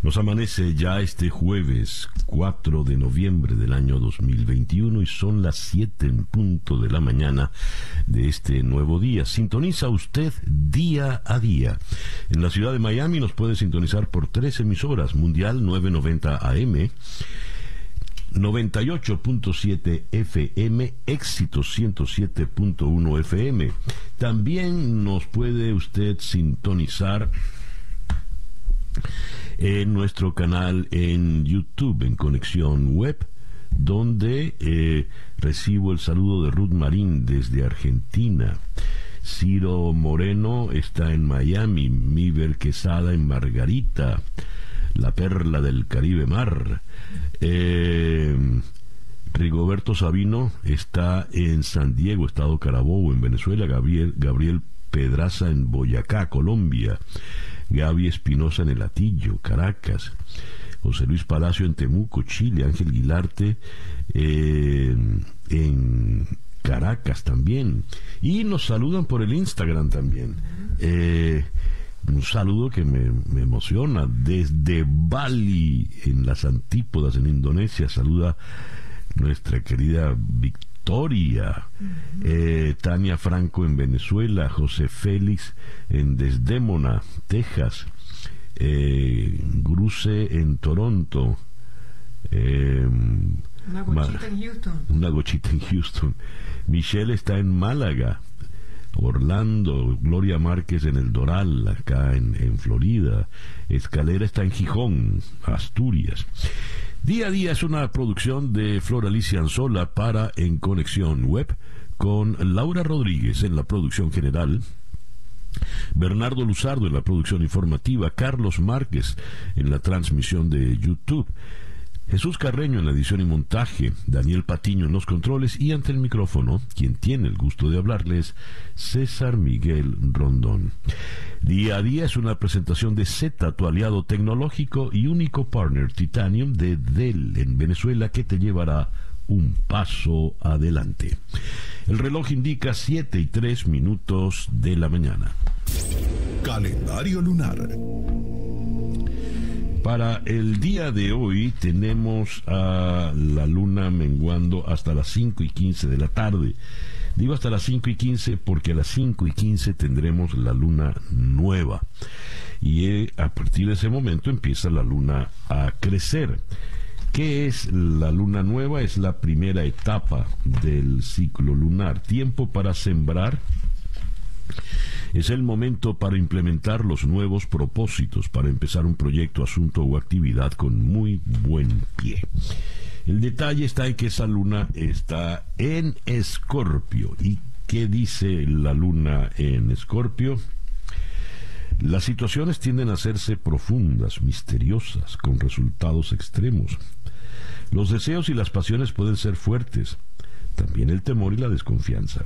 Nos amanece ya este jueves 4 de noviembre del año 2021 y son las 7 en punto de la mañana de este nuevo día. Sintoniza usted día a día. En la ciudad de Miami nos puede sintonizar por tres emisoras, Mundial 990 AM. 98.7 FM, éxito 107.1 FM. También nos puede usted sintonizar en nuestro canal en YouTube, en Conexión Web, donde eh, recibo el saludo de Ruth Marín desde Argentina. Ciro Moreno está en Miami, Miver Quesada en Margarita, la perla del Caribe Mar. Eh, Rigoberto Sabino está en San Diego, Estado Carabobo, en Venezuela. Gabriel, Gabriel Pedraza en Boyacá, Colombia. Gaby Espinosa en El Atillo, Caracas, José Luis Palacio en Temuco, Chile, Ángel Guilarte eh, en Caracas también. Y nos saludan por el Instagram también. Eh, un saludo que me, emociona. Desde Bali, en las antípodas, en Indonesia, saluda nuestra querida Victoria. Eh, Tania Franco en Venezuela, José Félix en Desdémona, Texas, eh, Gruce en Toronto. Eh, una gochita en Houston. Una gochita en Houston. Michelle está en Málaga. Orlando, Gloria Márquez en El Doral, acá en, en Florida. Escalera está en Gijón, Asturias. Día a día es una producción de Flor Alicia Anzola para En Conexión Web con Laura Rodríguez en la producción general, Bernardo Luzardo en la producción informativa, Carlos Márquez en la transmisión de YouTube. Jesús Carreño en la edición y montaje, Daniel Patiño en los controles y ante el micrófono, quien tiene el gusto de hablarles, César Miguel Rondón. Día a día es una presentación de Z, tu aliado tecnológico y único partner Titanium de Dell en Venezuela que te llevará un paso adelante. El reloj indica 7 y 3 minutos de la mañana. Calendario lunar. Para el día de hoy tenemos a la luna menguando hasta las 5 y 15 de la tarde. Digo hasta las 5 y 15 porque a las 5 y 15 tendremos la luna nueva. Y eh, a partir de ese momento empieza la luna a crecer. ¿Qué es la luna nueva? Es la primera etapa del ciclo lunar. Tiempo para sembrar es el momento para implementar los nuevos propósitos, para empezar un proyecto, asunto o actividad con muy buen pie. El detalle está en que esa luna está en Escorpio. ¿Y qué dice la luna en Escorpio? Las situaciones tienden a hacerse profundas, misteriosas, con resultados extremos. Los deseos y las pasiones pueden ser fuertes, también el temor y la desconfianza.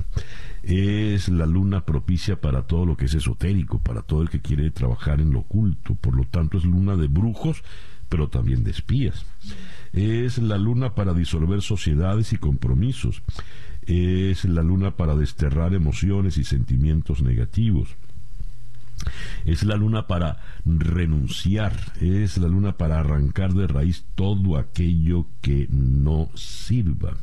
Es la luna propicia para todo lo que es esotérico, para todo el que quiere trabajar en lo oculto, por lo tanto es luna de brujos, pero también de espías. Es la luna para disolver sociedades y compromisos. Es la luna para desterrar emociones y sentimientos negativos. Es la luna para renunciar, es la luna para arrancar de raíz todo aquello que no sirva.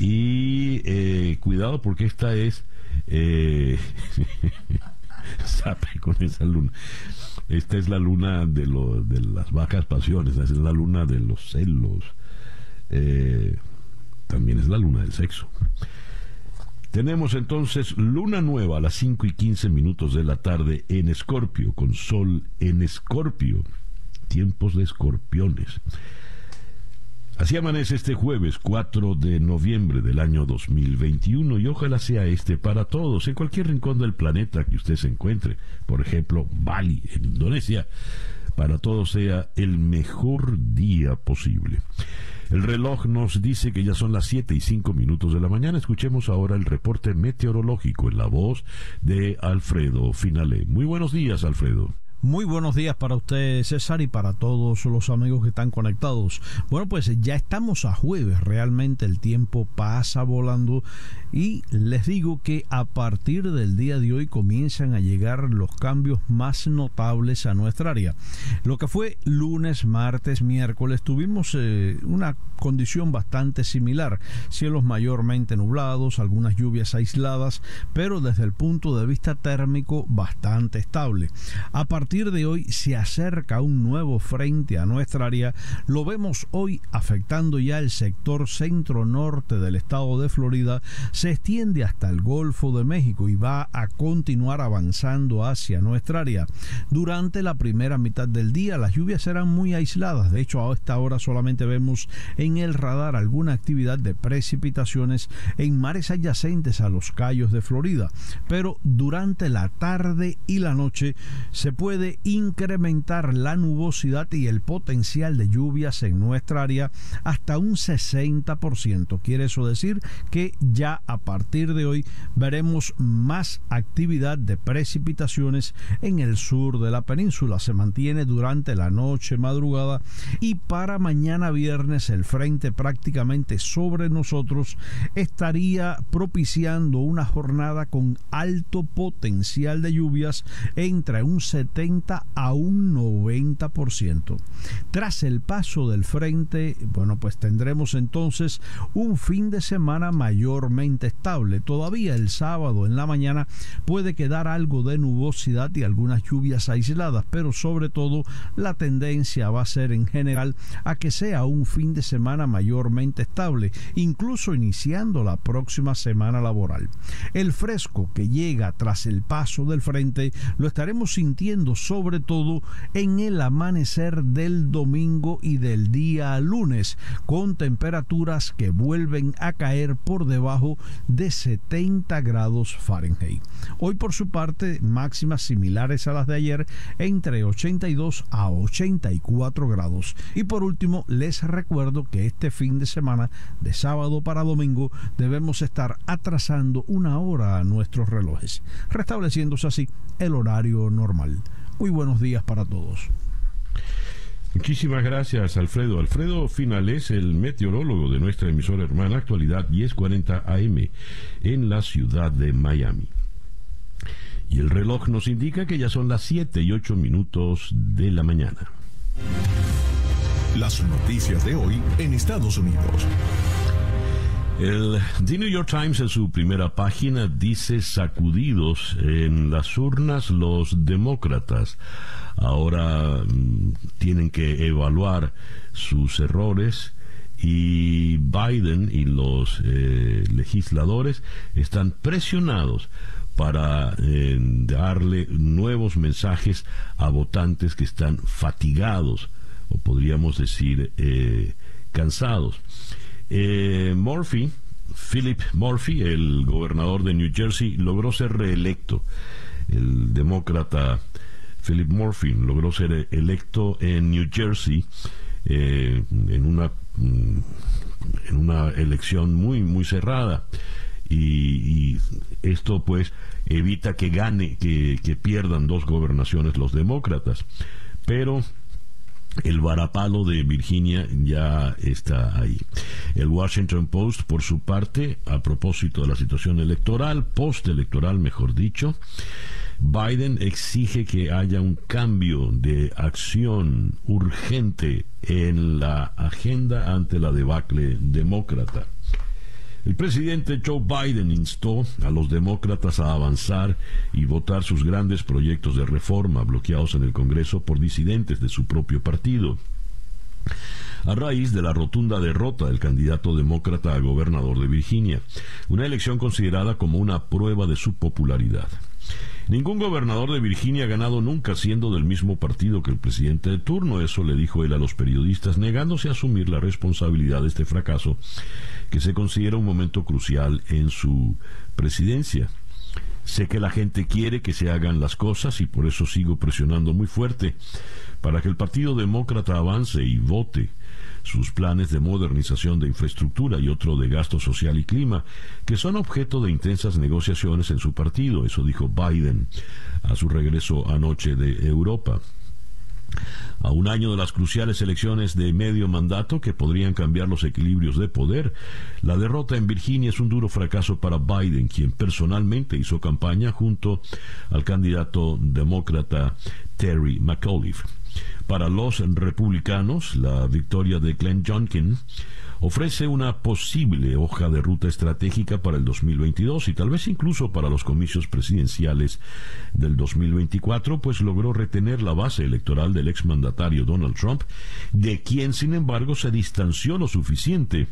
Y eh, cuidado porque esta es... Eh, sabe con esa luna. Esta es la luna de, lo, de las bajas pasiones, es la luna de los celos. Eh, también es la luna del sexo. Tenemos entonces luna nueva a las 5 y 15 minutos de la tarde en Escorpio, con sol en Escorpio, tiempos de escorpiones. Así amanece este jueves 4 de noviembre del año 2021 y ojalá sea este para todos, en cualquier rincón del planeta que usted se encuentre, por ejemplo, Bali, en Indonesia, para todos sea el mejor día posible. El reloj nos dice que ya son las 7 y 5 minutos de la mañana. Escuchemos ahora el reporte meteorológico en la voz de Alfredo Finale. Muy buenos días, Alfredo. Muy buenos días para usted, César, y para todos los amigos que están conectados. Bueno, pues ya estamos a jueves, realmente el tiempo pasa volando y les digo que a partir del día de hoy comienzan a llegar los cambios más notables a nuestra área. Lo que fue lunes, martes, miércoles, tuvimos eh, una condición bastante similar, cielos mayormente nublados, algunas lluvias aisladas, pero desde el punto de vista térmico bastante estable. De hoy se acerca un nuevo frente a nuestra área, lo vemos hoy afectando ya el sector centro-norte del estado de Florida, se extiende hasta el Golfo de México y va a continuar avanzando hacia nuestra área. Durante la primera mitad del día las lluvias serán muy aisladas, de hecho a esta hora solamente vemos en el radar alguna actividad de precipitaciones en mares adyacentes a los Cayos de Florida, pero durante la tarde y la noche se puede incrementar la nubosidad y el potencial de lluvias en nuestra área hasta un 60%. Quiere eso decir que ya a partir de hoy veremos más actividad de precipitaciones en el sur de la península. Se mantiene durante la noche, madrugada y para mañana viernes el frente prácticamente sobre nosotros estaría propiciando una jornada con alto potencial de lluvias entre un 70 a un 90%. Tras el paso del frente, bueno, pues tendremos entonces un fin de semana mayormente estable. Todavía el sábado en la mañana puede quedar algo de nubosidad y algunas lluvias aisladas, pero sobre todo la tendencia va a ser en general a que sea un fin de semana mayormente estable, incluso iniciando la próxima semana laboral. El fresco que llega tras el paso del frente lo estaremos sintiendo sobre todo en el amanecer del domingo y del día lunes, con temperaturas que vuelven a caer por debajo de 70 grados Fahrenheit. Hoy por su parte, máximas similares a las de ayer, entre 82 a 84 grados. Y por último, les recuerdo que este fin de semana, de sábado para domingo, debemos estar atrasando una hora a nuestros relojes, restableciéndose así el horario normal. Muy buenos días para todos. Muchísimas gracias, Alfredo. Alfredo Finales, el meteorólogo de nuestra emisora hermana Actualidad 1040 AM en la ciudad de Miami. Y el reloj nos indica que ya son las 7 y 8 minutos de la mañana. Las noticias de hoy en Estados Unidos. El The New York Times en su primera página dice sacudidos en las urnas los demócratas ahora mm, tienen que evaluar sus errores y Biden y los eh, legisladores están presionados para eh, darle nuevos mensajes a votantes que están fatigados o podríamos decir eh, cansados. Murphy, Philip Murphy, el gobernador de New Jersey, logró ser reelecto. El demócrata Philip Murphy logró ser electo en New Jersey eh, en una mm, en una elección muy muy cerrada y, esto pues evita que gane que, que pierdan dos gobernaciones los demócratas pero el varapalo de Virginia ya está ahí. El Washington Post, por su parte, a propósito de la situación electoral, postelectoral, mejor dicho, Biden exige que haya un cambio de acción urgente en la agenda ante la debacle demócrata. El presidente Joe Biden instó a los demócratas a avanzar y votar sus grandes proyectos de reforma bloqueados en el Congreso por disidentes de su propio partido. A raíz de la rotunda derrota del candidato demócrata a gobernador de Virginia, una elección considerada como una prueba de su popularidad. Ningún gobernador de Virginia ha ganado nunca siendo del mismo partido que el presidente de turno, eso le dijo él a los periodistas, negándose a asumir la responsabilidad de este fracaso, que se considera un momento crucial en su presidencia. Sé que la gente quiere que se hagan las cosas y por eso sigo presionando muy fuerte para que el Partido Demócrata avance y vote sus planes de modernización de infraestructura y otro de gasto social y clima, que son objeto de intensas negociaciones en su partido, eso dijo Biden a su regreso anoche de Europa. A un año de las cruciales elecciones de medio mandato que podrían cambiar los equilibrios de poder, la derrota en Virginia es un duro fracaso para Biden, quien personalmente hizo campaña junto al candidato demócrata Terry McAuliffe. Para los republicanos, la victoria de Glenn Youngkin ofrece una posible hoja de ruta estratégica para el 2022 y tal vez incluso para los comicios presidenciales del 2024, pues logró retener la base electoral del exmandatario Donald Trump, de quien sin embargo se distanció lo suficiente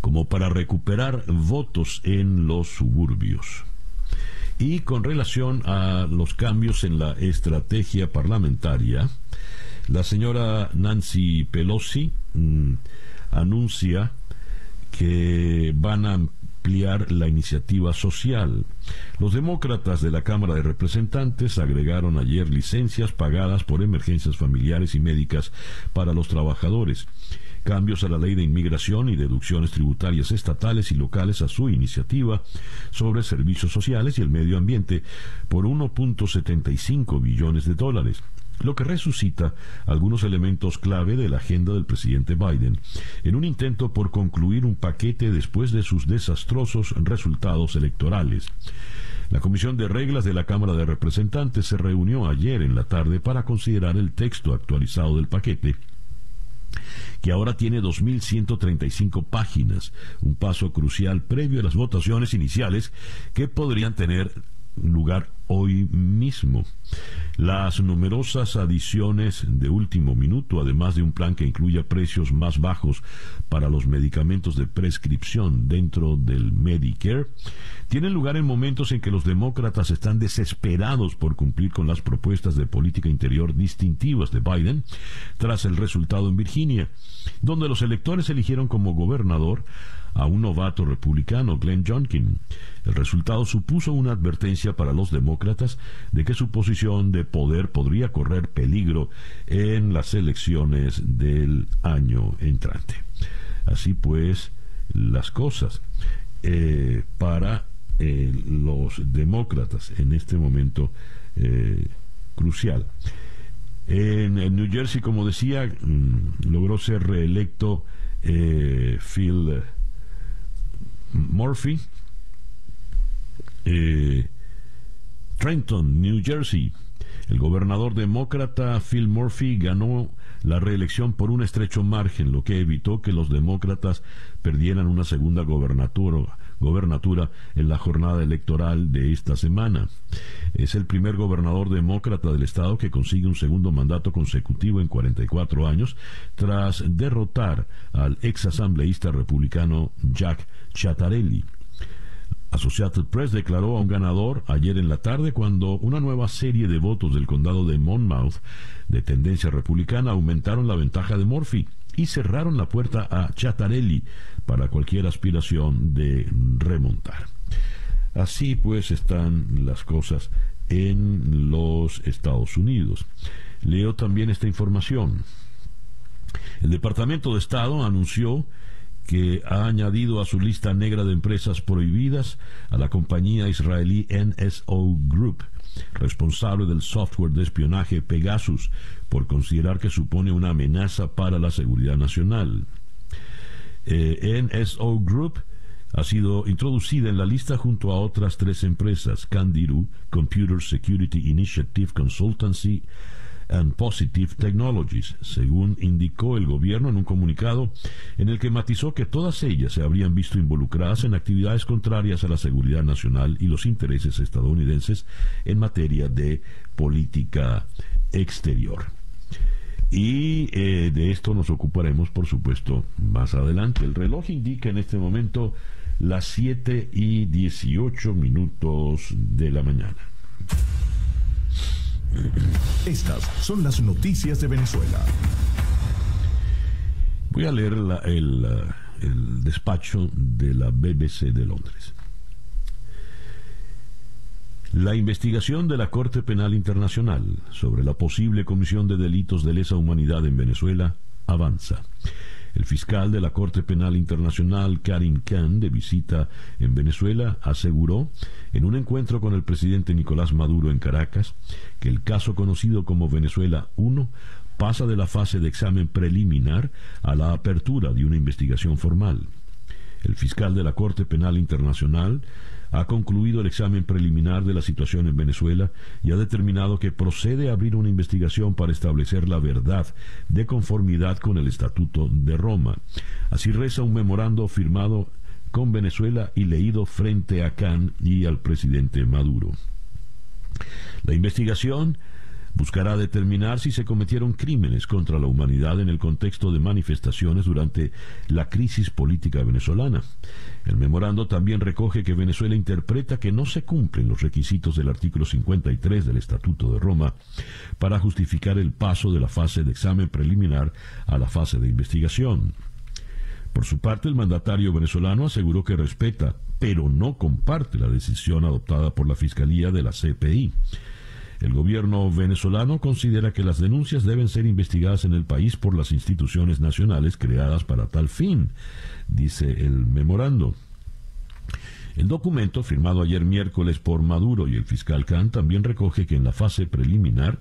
como para recuperar votos en los suburbios. Y con relación a los cambios en la estrategia parlamentaria, la señora Nancy Pelosi mm, anuncia que van a ampliar la iniciativa social. Los demócratas de la Cámara de Representantes agregaron ayer licencias pagadas por emergencias familiares y médicas para los trabajadores cambios a la ley de inmigración y deducciones tributarias estatales y locales a su iniciativa sobre servicios sociales y el medio ambiente por 1.75 billones de dólares lo que resucita algunos elementos clave de la agenda del presidente Biden, en un intento por concluir un paquete después de sus desastrosos resultados electorales. La Comisión de Reglas de la Cámara de Representantes se reunió ayer en la tarde para considerar el texto actualizado del paquete que ahora tiene 2.135 páginas, un paso crucial previo a las votaciones iniciales que podrían tener lugar hoy mismo. Las numerosas adiciones de último minuto, además de un plan que incluya precios más bajos para los medicamentos de prescripción dentro del Medicare, tienen lugar en momentos en que los demócratas están desesperados por cumplir con las propuestas de política interior distintivas de Biden tras el resultado en Virginia, donde los electores eligieron como gobernador a un novato republicano, Glenn Youngkin. El resultado supuso una advertencia para los demócratas de que su posición de poder podría correr peligro en las elecciones del año entrante. Así pues, las cosas eh, para eh, los demócratas en este momento eh, crucial. En, New Jersey, como decía, mm, logró ser reelecto Phil Murphy, eh, Trenton, New Jersey. El gobernador demócrata Phil Murphy ganó la reelección por un estrecho margen, lo que evitó que los demócratas perdieran una segunda gobernatura, en la jornada electoral de esta semana. Es el primer gobernador demócrata del estado que consigue un segundo mandato consecutivo en 44 años, tras derrotar al ex asambleísta republicano Jack Chattarelli. Associated Press declaró a un ganador ayer en la tarde cuando una nueva serie de votos del condado de Monmouth de tendencia republicana aumentaron la ventaja de Murphy y cerraron la puerta a Chattarelli para cualquier aspiración de remontar. Así pues están las cosas en los Estados Unidos. Leo también esta información. El Departamento de Estado anunció que ha añadido a su lista negra de empresas prohibidas a la compañía israelí NSO Group, responsable del software de espionaje Pegasus, por considerar que supone una amenaza para la seguridad nacional. Eh, NSO Group ha sido introducida en la lista junto a otras tres empresas, Candiru, Computer Security Initiative Consultancy, and Positive Technologies, según indicó el gobierno en un comunicado en el que matizó que todas ellas se habrían visto involucradas en actividades contrarias a la seguridad nacional y los intereses estadounidenses en materia de política exterior. Y eh, de esto nos ocuparemos, por supuesto, más adelante. El reloj indica en este momento las 7 y 18 minutos de la mañana. Estas son las noticias de Venezuela. Voy a leer el, despacho de la BBC de Londres. La investigación de la Corte Penal Internacional sobre la posible comisión de delitos de lesa humanidad en Venezuela avanza. El fiscal de la Corte Penal Internacional, Karim Khan, de visita en Venezuela, aseguró en un encuentro con el presidente Nicolás Maduro en Caracas que el caso conocido como Venezuela 1 pasa de la fase de examen preliminar a la apertura de una investigación formal. El fiscal de la Corte Penal Internacional ha concluido el examen preliminar de la situación en Venezuela y ha determinado que procede a abrir una investigación para establecer la verdad de conformidad con el Estatuto de Roma. Así reza un memorando firmado con Venezuela y leído frente a Can y al presidente Maduro. La investigación buscará determinar si se cometieron crímenes contra la humanidad en el contexto de manifestaciones durante la crisis política venezolana. El memorando también recoge que Venezuela interpreta que no se cumplen los requisitos del artículo 53 del Estatuto de Roma para justificar el paso de la fase de examen preliminar a la fase de investigación. Por su parte, el mandatario venezolano aseguró que respeta, pero no comparte la decisión adoptada por la Fiscalía de la CPI. El gobierno venezolano considera que las denuncias deben ser investigadas en el país por las instituciones nacionales creadas para tal fin, dice el memorando. El documento, firmado ayer miércoles por Maduro y el fiscal Khan, también recoge que en la fase preliminar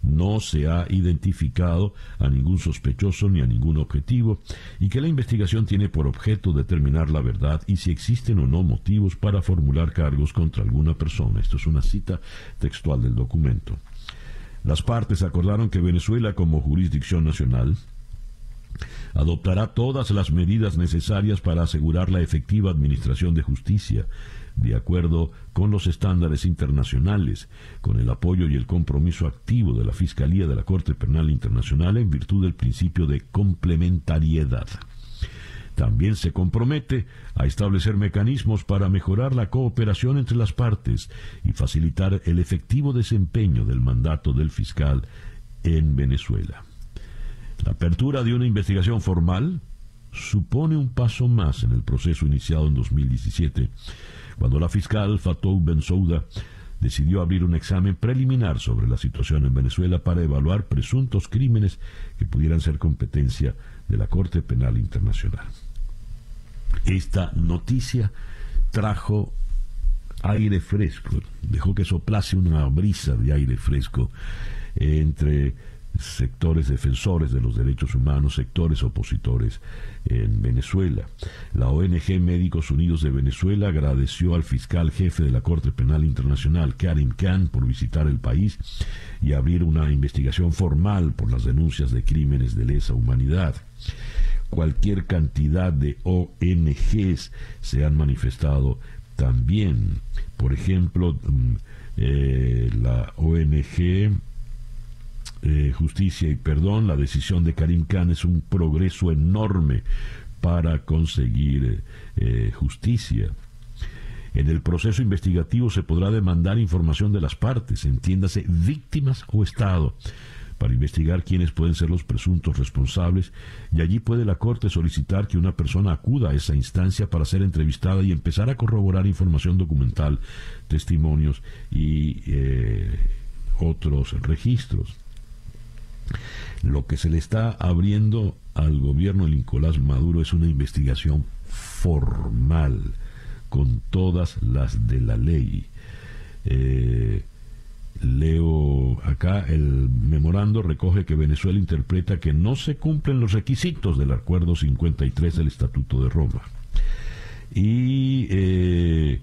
no se ha identificado a ningún sospechoso ni a ningún objetivo y que la investigación tiene por objeto determinar la verdad y si existen o no motivos para formular cargos contra alguna persona. Esto es una cita textual del documento. Las partes acordaron que Venezuela como jurisdicción nacional adoptará todas las medidas necesarias para asegurar la efectiva administración de justicia, de acuerdo con los estándares internacionales, con el apoyo y el compromiso activo de la Fiscalía de la Corte Penal Internacional en virtud del principio de complementariedad. También se compromete a establecer mecanismos para mejorar la cooperación entre las partes y facilitar el efectivo desempeño del mandato del fiscal en Venezuela. La apertura de una investigación formal supone un paso más en el proceso iniciado en 2017, cuando la fiscal Fatou Bensouda decidió abrir un examen preliminar sobre la situación en Venezuela para evaluar presuntos crímenes que pudieran ser competencia de la Corte Penal Internacional. Esta noticia trajo aire fresco, dejó que soplase una brisa de aire fresco entre sectores defensores de los derechos humanos, sectores opositores en Venezuela. La ONG Médicos Unidos de Venezuela agradeció al fiscal jefe de la Corte Penal Internacional, Karim Khan, por visitar el país y abrir una investigación formal por las denuncias de crímenes de lesa humanidad. Cualquier cantidad de ONGs se han manifestado también. Por ejemplo, mm, eh, la ONG eh, justicia y perdón, la decisión de Karim Khan es un progreso enorme para conseguir eh, justicia. En el proceso investigativo se podrá demandar información de las partes, entiéndase víctimas o Estado, para investigar quiénes pueden ser los presuntos responsables y allí puede la Corte solicitar que una persona acuda a esa instancia para ser entrevistada y empezar a corroborar información documental, testimonios y eh, otros registros. Lo que se le está abriendo al gobierno de Nicolás Maduro es una investigación formal, con todas las de la ley. Eh, leo acá, el memorando recoge que Venezuela interpreta que no se cumplen los requisitos del Acuerdo 53 del Estatuto de Roma. Y eh,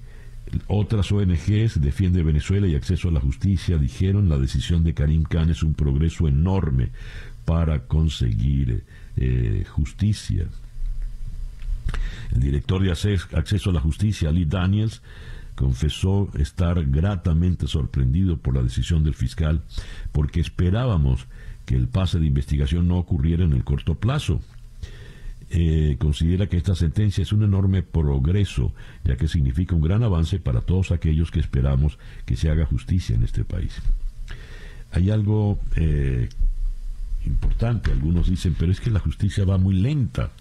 otras ONGs defiende Venezuela y acceso a la justicia dijeron la decisión de Karim Khan es un progreso enorme para conseguir eh, justicia. El director de acceso a la justicia, Lee Daniels, confesó estar gratamente sorprendido por la decisión del fiscal porque esperábamos que el pase de investigación no ocurriera en el corto plazo eh, considera que esta sentencia es un enorme progreso, ya que significa un gran avance para todos aquellos que esperamos que se haga justicia en este país. Hay algo eh, importante, algunos dicen, pero es que la justicia va muy lenta.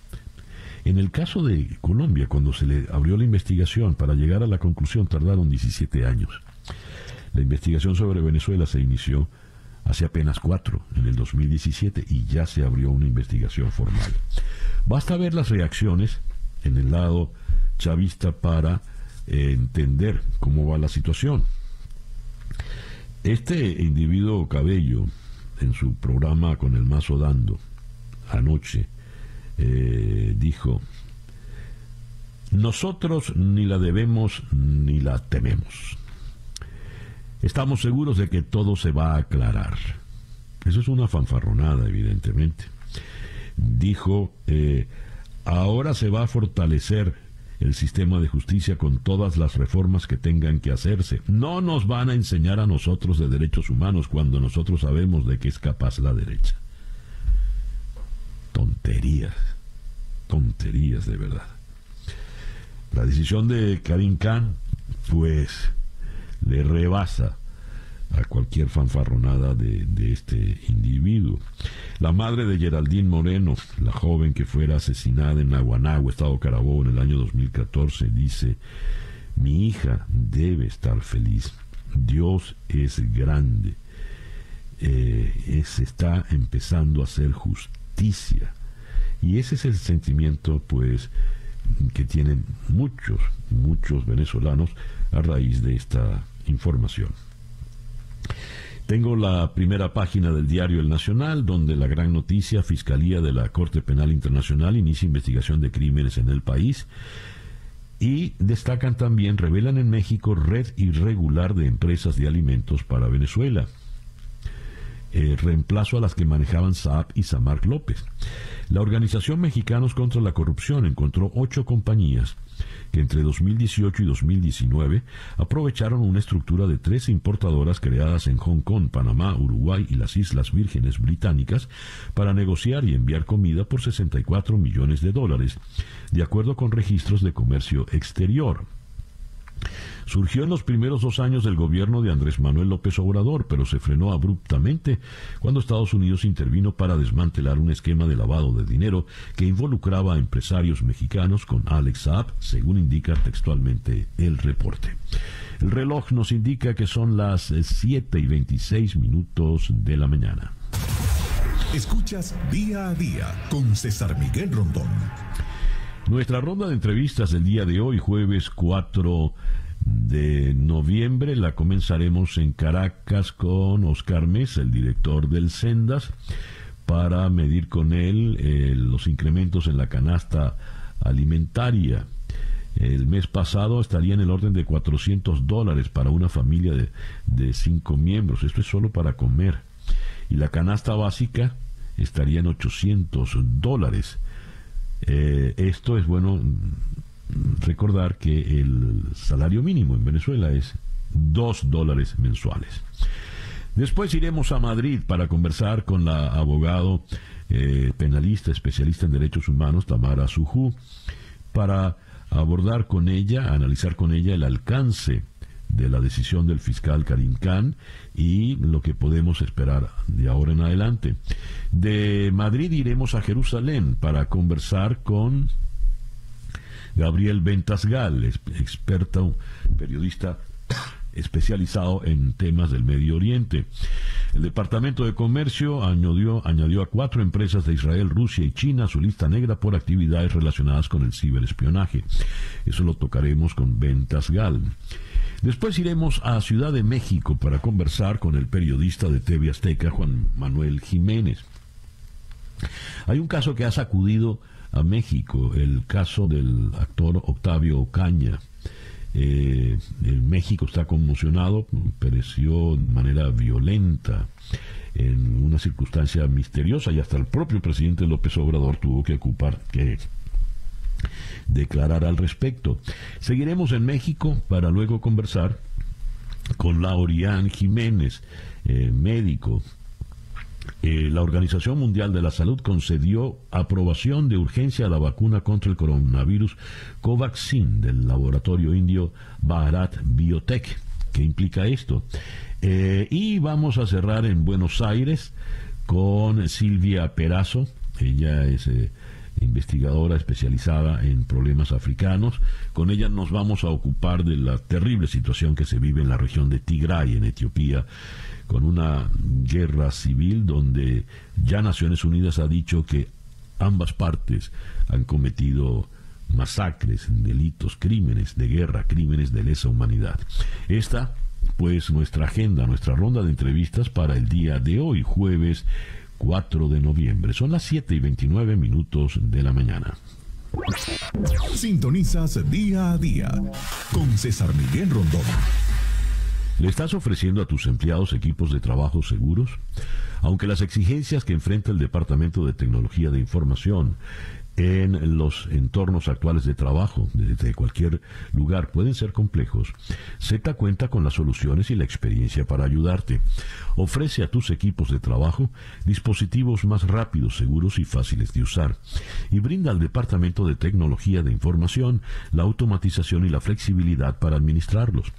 En el caso de Colombia, cuando se le abrió la investigación para llegar a la conclusión, tardaron 17 años. La investigación sobre Venezuela se inició hace apenas cuatro, en el 2017, y ya se abrió una investigación formal. Basta ver las reacciones en el lado chavista para eh, entender cómo va la situación. Este individuo Cabello, en su programa con el mazo dando, anoche, eh, dijo, nosotros ni la debemos ni la tememos. Estamos seguros de que todo se va a aclarar. Eso es una fanfarronada, evidentemente. Dijo, eh, ahora se va a fortalecer el sistema de justicia con todas las reformas que tengan que hacerse. No nos van a enseñar a nosotros de derechos humanos cuando nosotros sabemos de qué es capaz la derecha. Tonterías, tonterías de verdad. La decisión de Karim Khan, pues, le rebasa a cualquier fanfarronada de, este individuo. La madre de Geraldine Moreno, la joven que fuera asesinada en Aguanagua, Estado Carabobo, en el año 2014, dice, mi hija debe estar feliz. Dios es grande. Eh, se está empezando a hacer justicia. Y ese es el sentimiento, pues, que tienen muchos, muchos venezolanos a raíz de esta información. Tengo la primera página del diario El Nacional, donde la gran noticia, Fiscalía de la Corte Penal Internacional inicia investigación de crímenes en el país. Y destacan también, revelan en México red irregular de empresas de alimentos para Venezuela. Eh, reemplazo a las que manejaban Saab y Samar López. La Organización Mexicanos contra la Corrupción encontró ocho compañías que entre 2018 y 2019 aprovecharon una estructura de tres importadoras creadas en Hong Kong, Panamá, Uruguay y las Islas Vírgenes Británicas para negociar y enviar comida por 64 millones de dólares, de acuerdo con registros de comercio exterior. Surgió en los primeros dos años del gobierno de Andrés Manuel López Obrador, pero se frenó abruptamente cuando Estados Unidos intervino para desmantelar un esquema de lavado de dinero que involucraba a empresarios mexicanos con Alex Saab, según indica textualmente el reporte. El reloj nos indica que son las 7 y 26 minutos de la mañana. Escuchas día a día con César Miguel Rondón. Nuestra ronda de entrevistas del día de hoy, jueves 4 de noviembre, la comenzaremos en Caracas con Oscar Mesa, el director del Sendas, para medir con él eh, los incrementos en la canasta alimentaria. El mes pasado estaría en el orden de 400 dólares para una familia de, de cinco miembros. Esto es solo para comer. Y la canasta básica estaría en 800 dólares. Eh, esto es bueno recordar que el salario mínimo en Venezuela es 2 dólares mensuales. Después iremos a Madrid para conversar con la abogado eh, penalista especialista en derechos humanos, Tamara Sujú, para abordar con ella, analizar con ella el alcance de la decisión del fiscal Karim Khan y lo que podemos esperar de ahora en adelante. De Madrid iremos a Jerusalén para conversar con Gabriel Ventasgal, experto periodista especializado en temas del Medio Oriente. El Departamento de Comercio añadió, añadió a cuatro empresas de Israel, Rusia y China a su lista negra por actividades relacionadas con el ciberespionaje. Eso lo tocaremos con Ventas Gal. Después iremos a Ciudad de México para conversar con el periodista de TV Azteca, Juan Manuel Jiménez. Hay un caso que ha sacudido a México, el caso del actor Octavio Ocaña. Eh, el México está conmocionado, pereció de manera violenta en una circunstancia misteriosa y hasta el propio presidente López Obrador tuvo que ocupar, que declarar al respecto. Seguiremos en México para luego conversar con Laurian Jiménez, eh, médico. Eh, la Organización Mundial de la Salud concedió aprobación de urgencia a la vacuna contra el coronavirus Covaxin del laboratorio indio Bharat Biotech. ¿Qué implica esto? Eh, y vamos a cerrar en Buenos Aires con Silvia Perazo. Ella es investigadora especializada en problemas africanos. Con ella nos vamos a ocupar de la terrible situación que se vive en la región de Tigray, en Etiopía, con una guerra civil donde ya Naciones Unidas ha dicho que ambas partes han cometido masacres, delitos, crímenes de guerra, crímenes de lesa humanidad. Esta, pues, nuestra agenda, nuestra ronda de entrevistas para el día de hoy, jueves 4 de noviembre. Son las 7 y 29 minutos de la mañana. Sintonizas día a día con César Miguel Rondón. ¿Le estás ofreciendo a tus empleados equipos de trabajo seguros? Aunque las exigencias que enfrenta el Departamento de Tecnología de Información en los entornos actuales de trabajo, desde cualquier lugar, pueden ser complejos, Z cuenta con las soluciones y la experiencia para ayudarte. Ofrece a tus equipos de trabajo dispositivos más rápidos, seguros y fáciles de usar. Y brinda al Departamento de Tecnología de Información la automatización y la flexibilidad para administrarlos.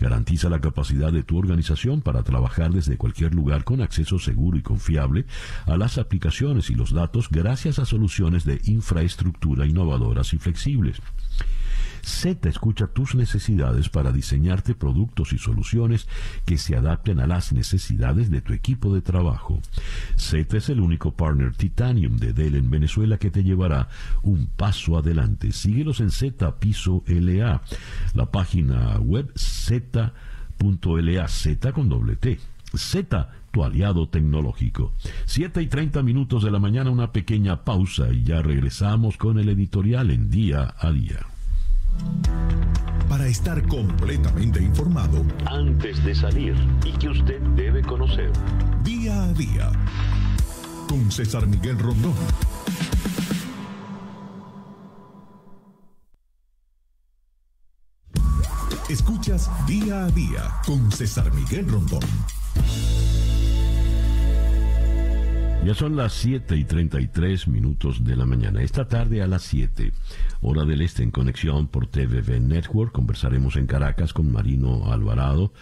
Garantiza la capacidad de tu organización para trabajar desde cualquier lugar con acceso seguro y confiable a las aplicaciones y los datos gracias a soluciones de infraestructura innovadoras y flexibles. Z escucha tus necesidades para diseñarte productos y soluciones que se adapten a las necesidades de tu equipo de trabajo. Z es el único partner Titanium de Dell en Venezuela que te llevará un paso adelante. Síguelos en Z Piso LA, la página web z.la, Z con doble T. Z, tu aliado tecnológico. 7 y 30 minutos de la mañana, una pequeña pausa y ya regresamos con el editorial en día a día. Para estar completamente informado antes de salir y que usted debe conocer. Día a día. Con César Miguel Rondón. Escuchas día a día con César Miguel Rondón. Ya son las 7 y 33 minutos de la mañana. Esta tarde a las 7, hora del este en conexión por TVV Network, conversaremos en Caracas con Marino Alvarado,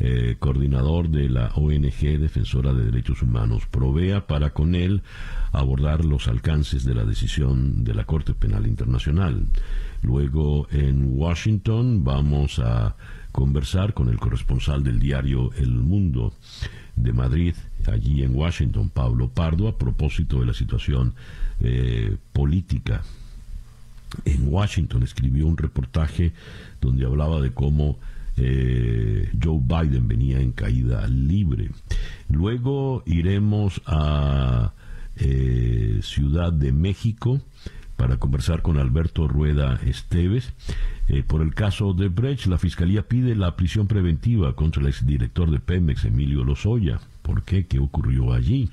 eh, coordinador de la ONG Defensora de Derechos Humanos Provea, para con él abordar los alcances de la decisión de la Corte Penal Internacional. Luego en Washington vamos a conversar con el corresponsal del diario El Mundo de Madrid, allí en Washington, Pablo Pardo, a propósito de la situación eh, política. En Washington escribió un reportaje donde hablaba de cómo eh, Joe Biden venía en caída libre. Luego iremos a eh, Ciudad de México para conversar con Alberto Rueda Esteves. Eh, por el caso de Brecht, la Fiscalía pide la prisión preventiva contra el exdirector de Pemex, Emilio Lozoya. ¿Por qué? ¿Qué ocurrió allí?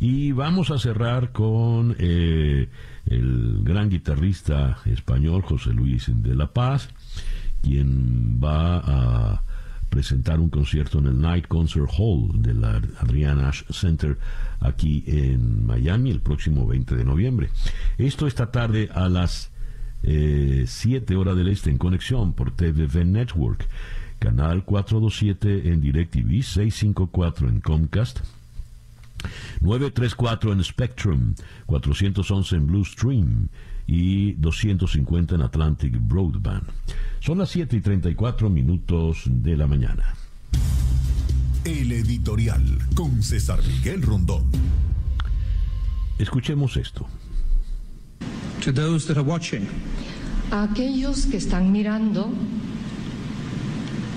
Y vamos a cerrar con eh, el gran guitarrista español José Luis de la Paz, quien va a presentar un concierto en el Night Concert Hall de la Adrian Ash Center aquí en Miami el próximo 20 de noviembre. Esto esta tarde a las 7 eh, horas del este en conexión por TVV Network, canal 427 en DirecTV, 654 en Comcast. 934 en Spectrum, 411 en Blue Stream y 250 en Atlantic Broadband. Son las 7 y 34 minutos de la mañana. El editorial con César Miguel Rondón. Escuchemos esto. To those that are watching, a aquellos que están mirando,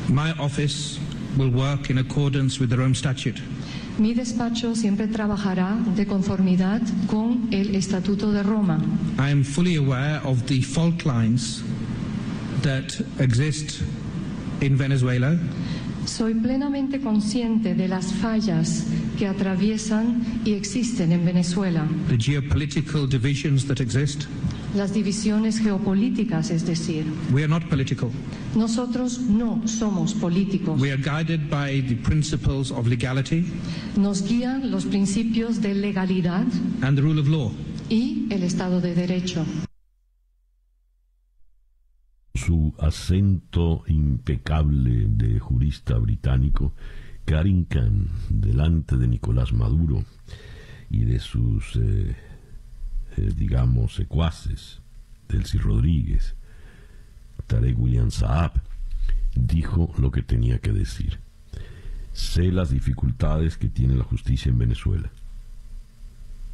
my office will work in accordance with the Rome Statute. Mi despacho siempre trabajará de conformidad con el Estatuto de Roma. I am fully aware of the fault lines that exist in Venezuela. Soy plenamente consciente de las fallas que atraviesan y existen en Venezuela. The geopolitical divisions that exist. Las divisiones geopolíticas, es decir. We are not political. Nosotros no somos políticos. We are guided by the principles of legality. Nos guían los principios de legalidad. And the rule of law. Y el Estado de Derecho su acento impecable de jurista británico, Carrington, delante de Nicolás Maduro y de sus eh, eh, digamos, secuaces, Delcy Rodríguez, Tarek William Saab, dijo lo que tenía que decir. Sé las dificultades que tiene la justicia en Venezuela.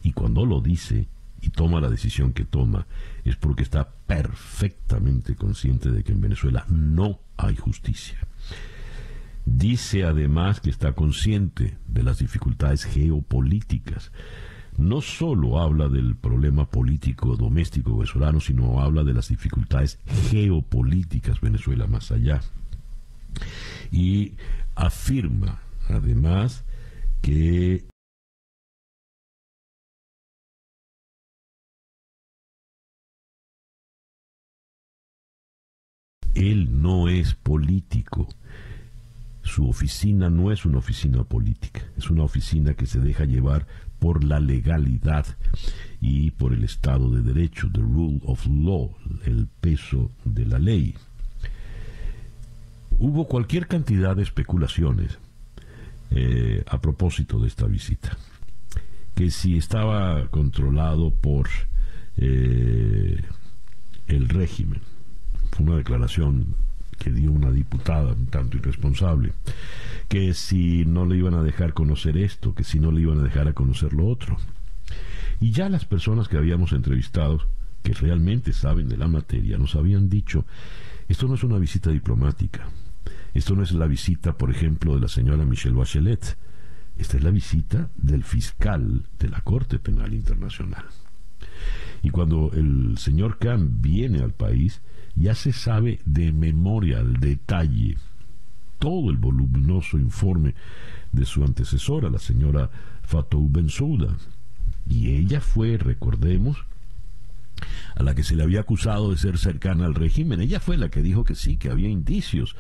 Y cuando lo dice y toma la decisión que toma, es porque está perfectamente consciente de que en Venezuela no hay justicia. Dice además que está consciente de las dificultades geopolíticas. No solo habla del problema político doméstico venezolano, sino habla de las dificultades geopolíticas Venezuela más allá. Y afirma además que él no es político. Su oficina no es una oficina política, es una oficina que se deja llevar por la legalidad y por el Estado de Derecho, the rule of law, el peso de la ley. Hubo cualquier cantidad de especulaciones eh, a propósito de esta visita. Que si estaba controlado por eh, el régimen, fue una declaración que dio una diputada un tanto irresponsable, que si no le iban a dejar conocer esto, que si no le iban a dejar a conocer lo otro. Y ya las personas que habíamos entrevistado, que realmente saben de la materia, nos habían dicho, esto no es una visita diplomática, esto no es la visita, por ejemplo, de la señora Michelle Bachelet, esta es la visita del fiscal de la Corte Penal Internacional. Y cuando el señor Khan viene al país, ya se sabe de memoria, al detalle, todo el voluminoso informe de su antecesora, la señora Fatou Bensouda. Y ella fue, recordemos, a la que se le había acusado de ser cercana al régimen. Ella fue la que dijo que sí, que había indicios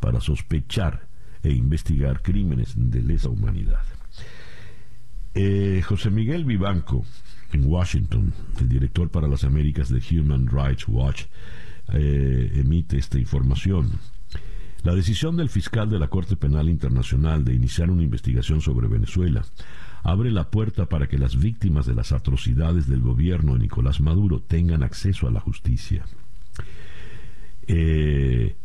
para sospechar e investigar crímenes de lesa humanidad. Eh, José Miguel Vivanco, en Washington, el director para las Américas de Human Rights Watch, eh, emite esta información. La decisión del fiscal de la Corte Penal Internacional de iniciar una investigación sobre Venezuela abre la puerta para que las víctimas de las atrocidades del gobierno de Nicolás Maduro tengan acceso a la justicia. Eh,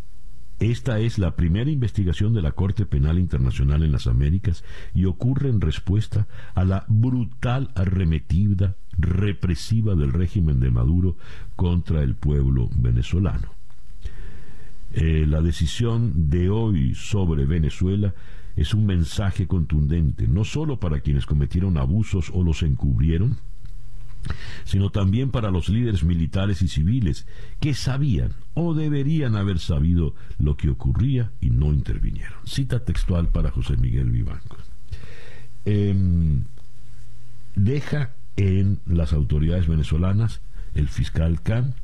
esta es la primera investigación de la Corte Penal Internacional en las Américas y ocurre en respuesta a la brutal arremetida represiva del régimen de Maduro contra el pueblo venezolano. Eh, la decisión de hoy sobre Venezuela es un mensaje contundente, no solo para quienes cometieron abusos o los encubrieron, sino también para los líderes militares y civiles que sabían o deberían haber sabido lo que ocurría y no intervinieron. Cita textual para José Miguel Vivanco. Em, deja en las autoridades venezolanas, el fiscal Khan,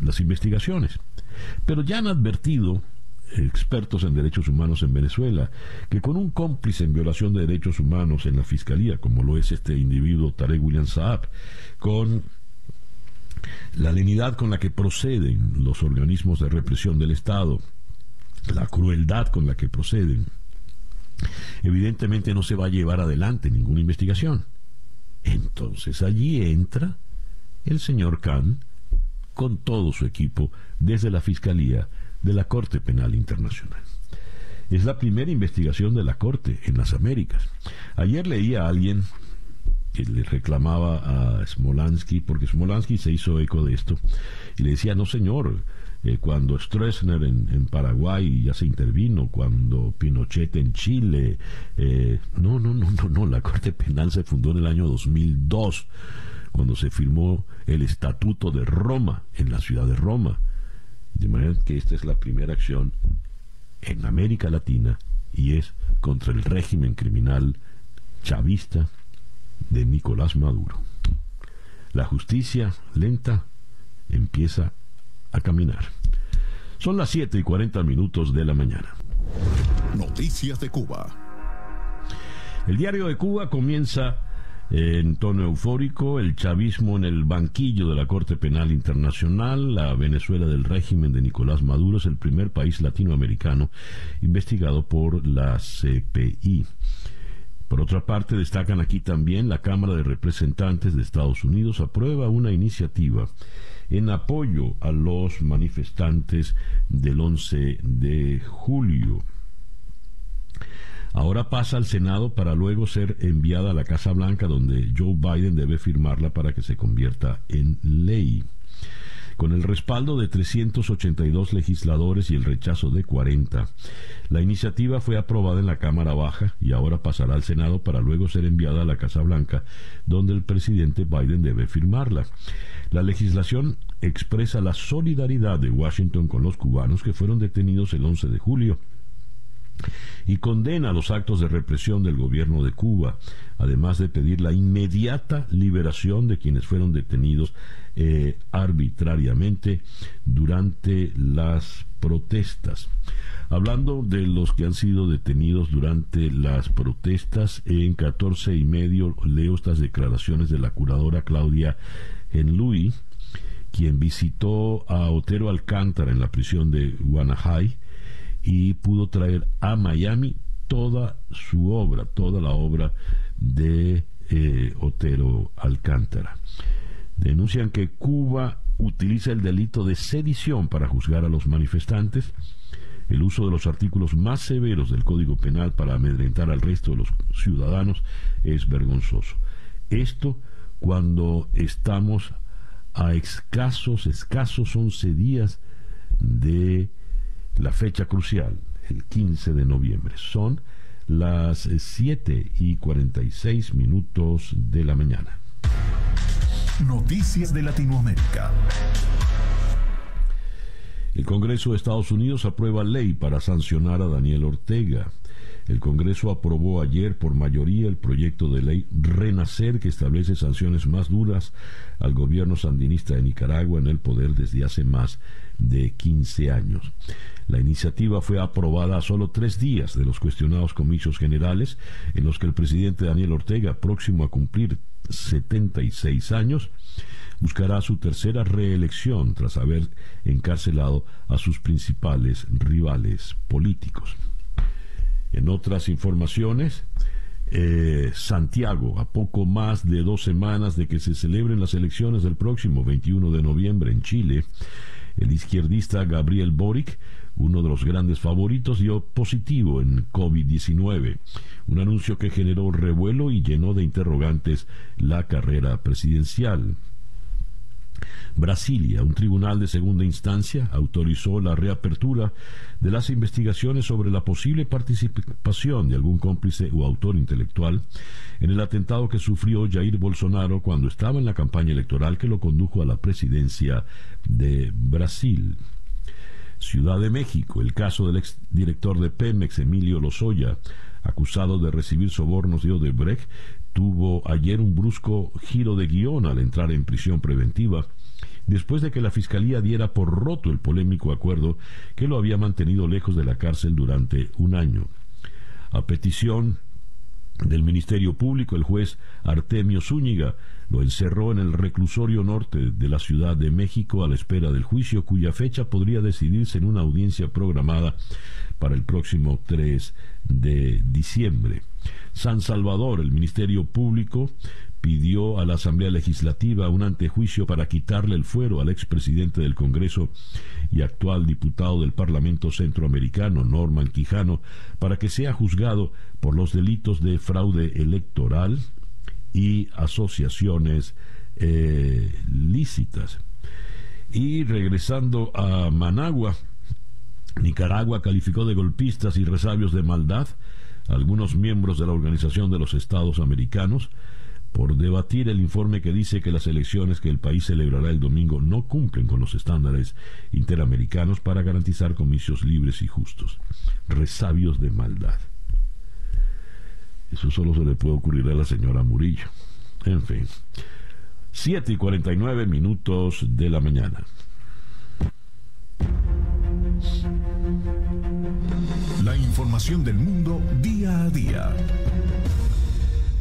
las investigaciones. Pero ya han advertido expertos en derechos humanos en Venezuela, que con un cómplice en violación de derechos humanos en la fiscalía, como lo es este individuo Tarek William Saab, con la lenidad con la que proceden los organismos de represión del Estado, la crueldad con la que proceden, evidentemente no se va a llevar adelante ninguna investigación. Entonces allí entra el señor Khan con todo su equipo desde la Fiscalía de la Corte Penal Internacional. Es la primera investigación de la Corte en las Américas. Ayer leía a alguien que le reclamaba a Smolansky, porque Smolansky se hizo eco de esto, y le decía, no señor, eh, cuando Stroessner en, Paraguay ya se intervino, cuando Pinochet en Chile, eh, no, no, no, no, no, la Corte Penal se fundó en el año 2002, cuando se firmó el Estatuto de Roma, en la ciudad de Roma. De manera que esta es la primera acción en América Latina y es contra el régimen criminal chavista de Nicolás Maduro. La justicia lenta empieza a caminar. Son las 7 y 40 minutos de la mañana. Noticias de Cuba. El diario de Cuba comienza en tono eufórico, el chavismo en el banquillo de la Corte Penal Internacional, la Venezuela del régimen de Nicolás Maduro es el primer país latinoamericano investigado por la CPI. Por otra parte, destacan aquí también la Cámara de Representantes de Estados Unidos aprueba una iniciativa en apoyo a los manifestantes del 11 de julio. Ahora pasa al Senado para luego ser enviada a la Casa Blanca donde Joe Biden debe firmarla para que se convierta en ley. Con el respaldo de 382 legisladores y el rechazo de 40, la iniciativa fue aprobada en la Cámara Baja y ahora pasará al Senado para luego ser enviada a la Casa Blanca, donde el presidente Biden debe firmarla. La legislación expresa la solidaridad de Washington con los cubanos que fueron detenidos el 11 de julio y condena los actos de represión del gobierno de Cuba, además de pedir la inmediata liberación de quienes fueron detenidos eh, arbitrariamente durante las protestas. Hablando de los que han sido detenidos durante las protestas, en 14 y medio leo estas declaraciones de la curadora Claudia Enlui, quien visitó a Otero Alcántara en la prisión de Guanajay, y pudo traer a Miami toda su obra, toda la obra de eh, Otero Alcántara. Denuncian que Cuba utiliza el delito de sedición para juzgar a los manifestantes, el uso de los artículos más severos del Código Penal para amedrentar al resto de los ciudadanos es vergonzoso. Esto cuando estamos a escasos, escasos 11 días de la fecha crucial, el 15 de noviembre. Son las 7 y 46 minutos de la mañana. Noticias de Latinoamérica. El Congreso de Estados Unidos aprueba ley para sancionar a Daniel Ortega. El Congreso aprobó ayer por mayoría el proyecto de ley Renacer que establece sanciones más duras al gobierno sandinista de Nicaragua en el poder desde hace más de 15 años. La iniciativa fue aprobada a solo tres días de los cuestionados comicios generales en los que el presidente Daniel Ortega, próximo a cumplir 76 años, buscará su tercera reelección tras haber encarcelado a sus principales rivales políticos. En otras informaciones, eh, Santiago, a poco más de dos semanas de que se celebren las elecciones del próximo 21 de noviembre en Chile, el izquierdista Gabriel Boric, uno de los grandes favoritos, dio positivo en COVID-19, un anuncio que generó revuelo y llenó de interrogantes la carrera presidencial. Brasilia, un tribunal de segunda instancia, autorizó la reapertura de las investigaciones sobre la posible participación de algún cómplice o autor intelectual en el atentado que sufrió Jair Bolsonaro cuando estaba en la campaña electoral que lo condujo a la presidencia de Brasil. Ciudad de México, el caso del exdirector de Pemex, Emilio Lozoya, acusado de recibir sobornos de Odebrecht, tuvo ayer un brusco giro de guion al entrar en prisión preventiva, después de que la Fiscalía diera por roto el polémico acuerdo que lo había mantenido lejos de la cárcel durante un año. A petición del Ministerio Público, el juez Artemio Zúñiga lo encerró en el reclusorio norte de la Ciudad de México a la espera del juicio, cuya fecha podría decidirse en una audiencia programada para el próximo 3 de diciembre. San Salvador, el Ministerio Público pidió a la Asamblea Legislativa un antejuicio para quitarle el fuero al expresidente del Congreso y actual diputado del Parlamento Centroamericano, Norman Quijano, para que sea juzgado por los delitos de fraude electoral y asociaciones eh, lícitas. Y regresando a Managua, Nicaragua calificó de golpistas y resabios de maldad a algunos miembros de la Organización de los Estados Americanos, por debatir el informe que dice que las elecciones que el país celebrará el domingo no cumplen con los estándares interamericanos para garantizar comicios libres y justos. Resabios de maldad. Eso solo se le puede ocurrir a la señora Murillo. En fin. 7 y 49 minutos de la mañana. La información del mundo día a día.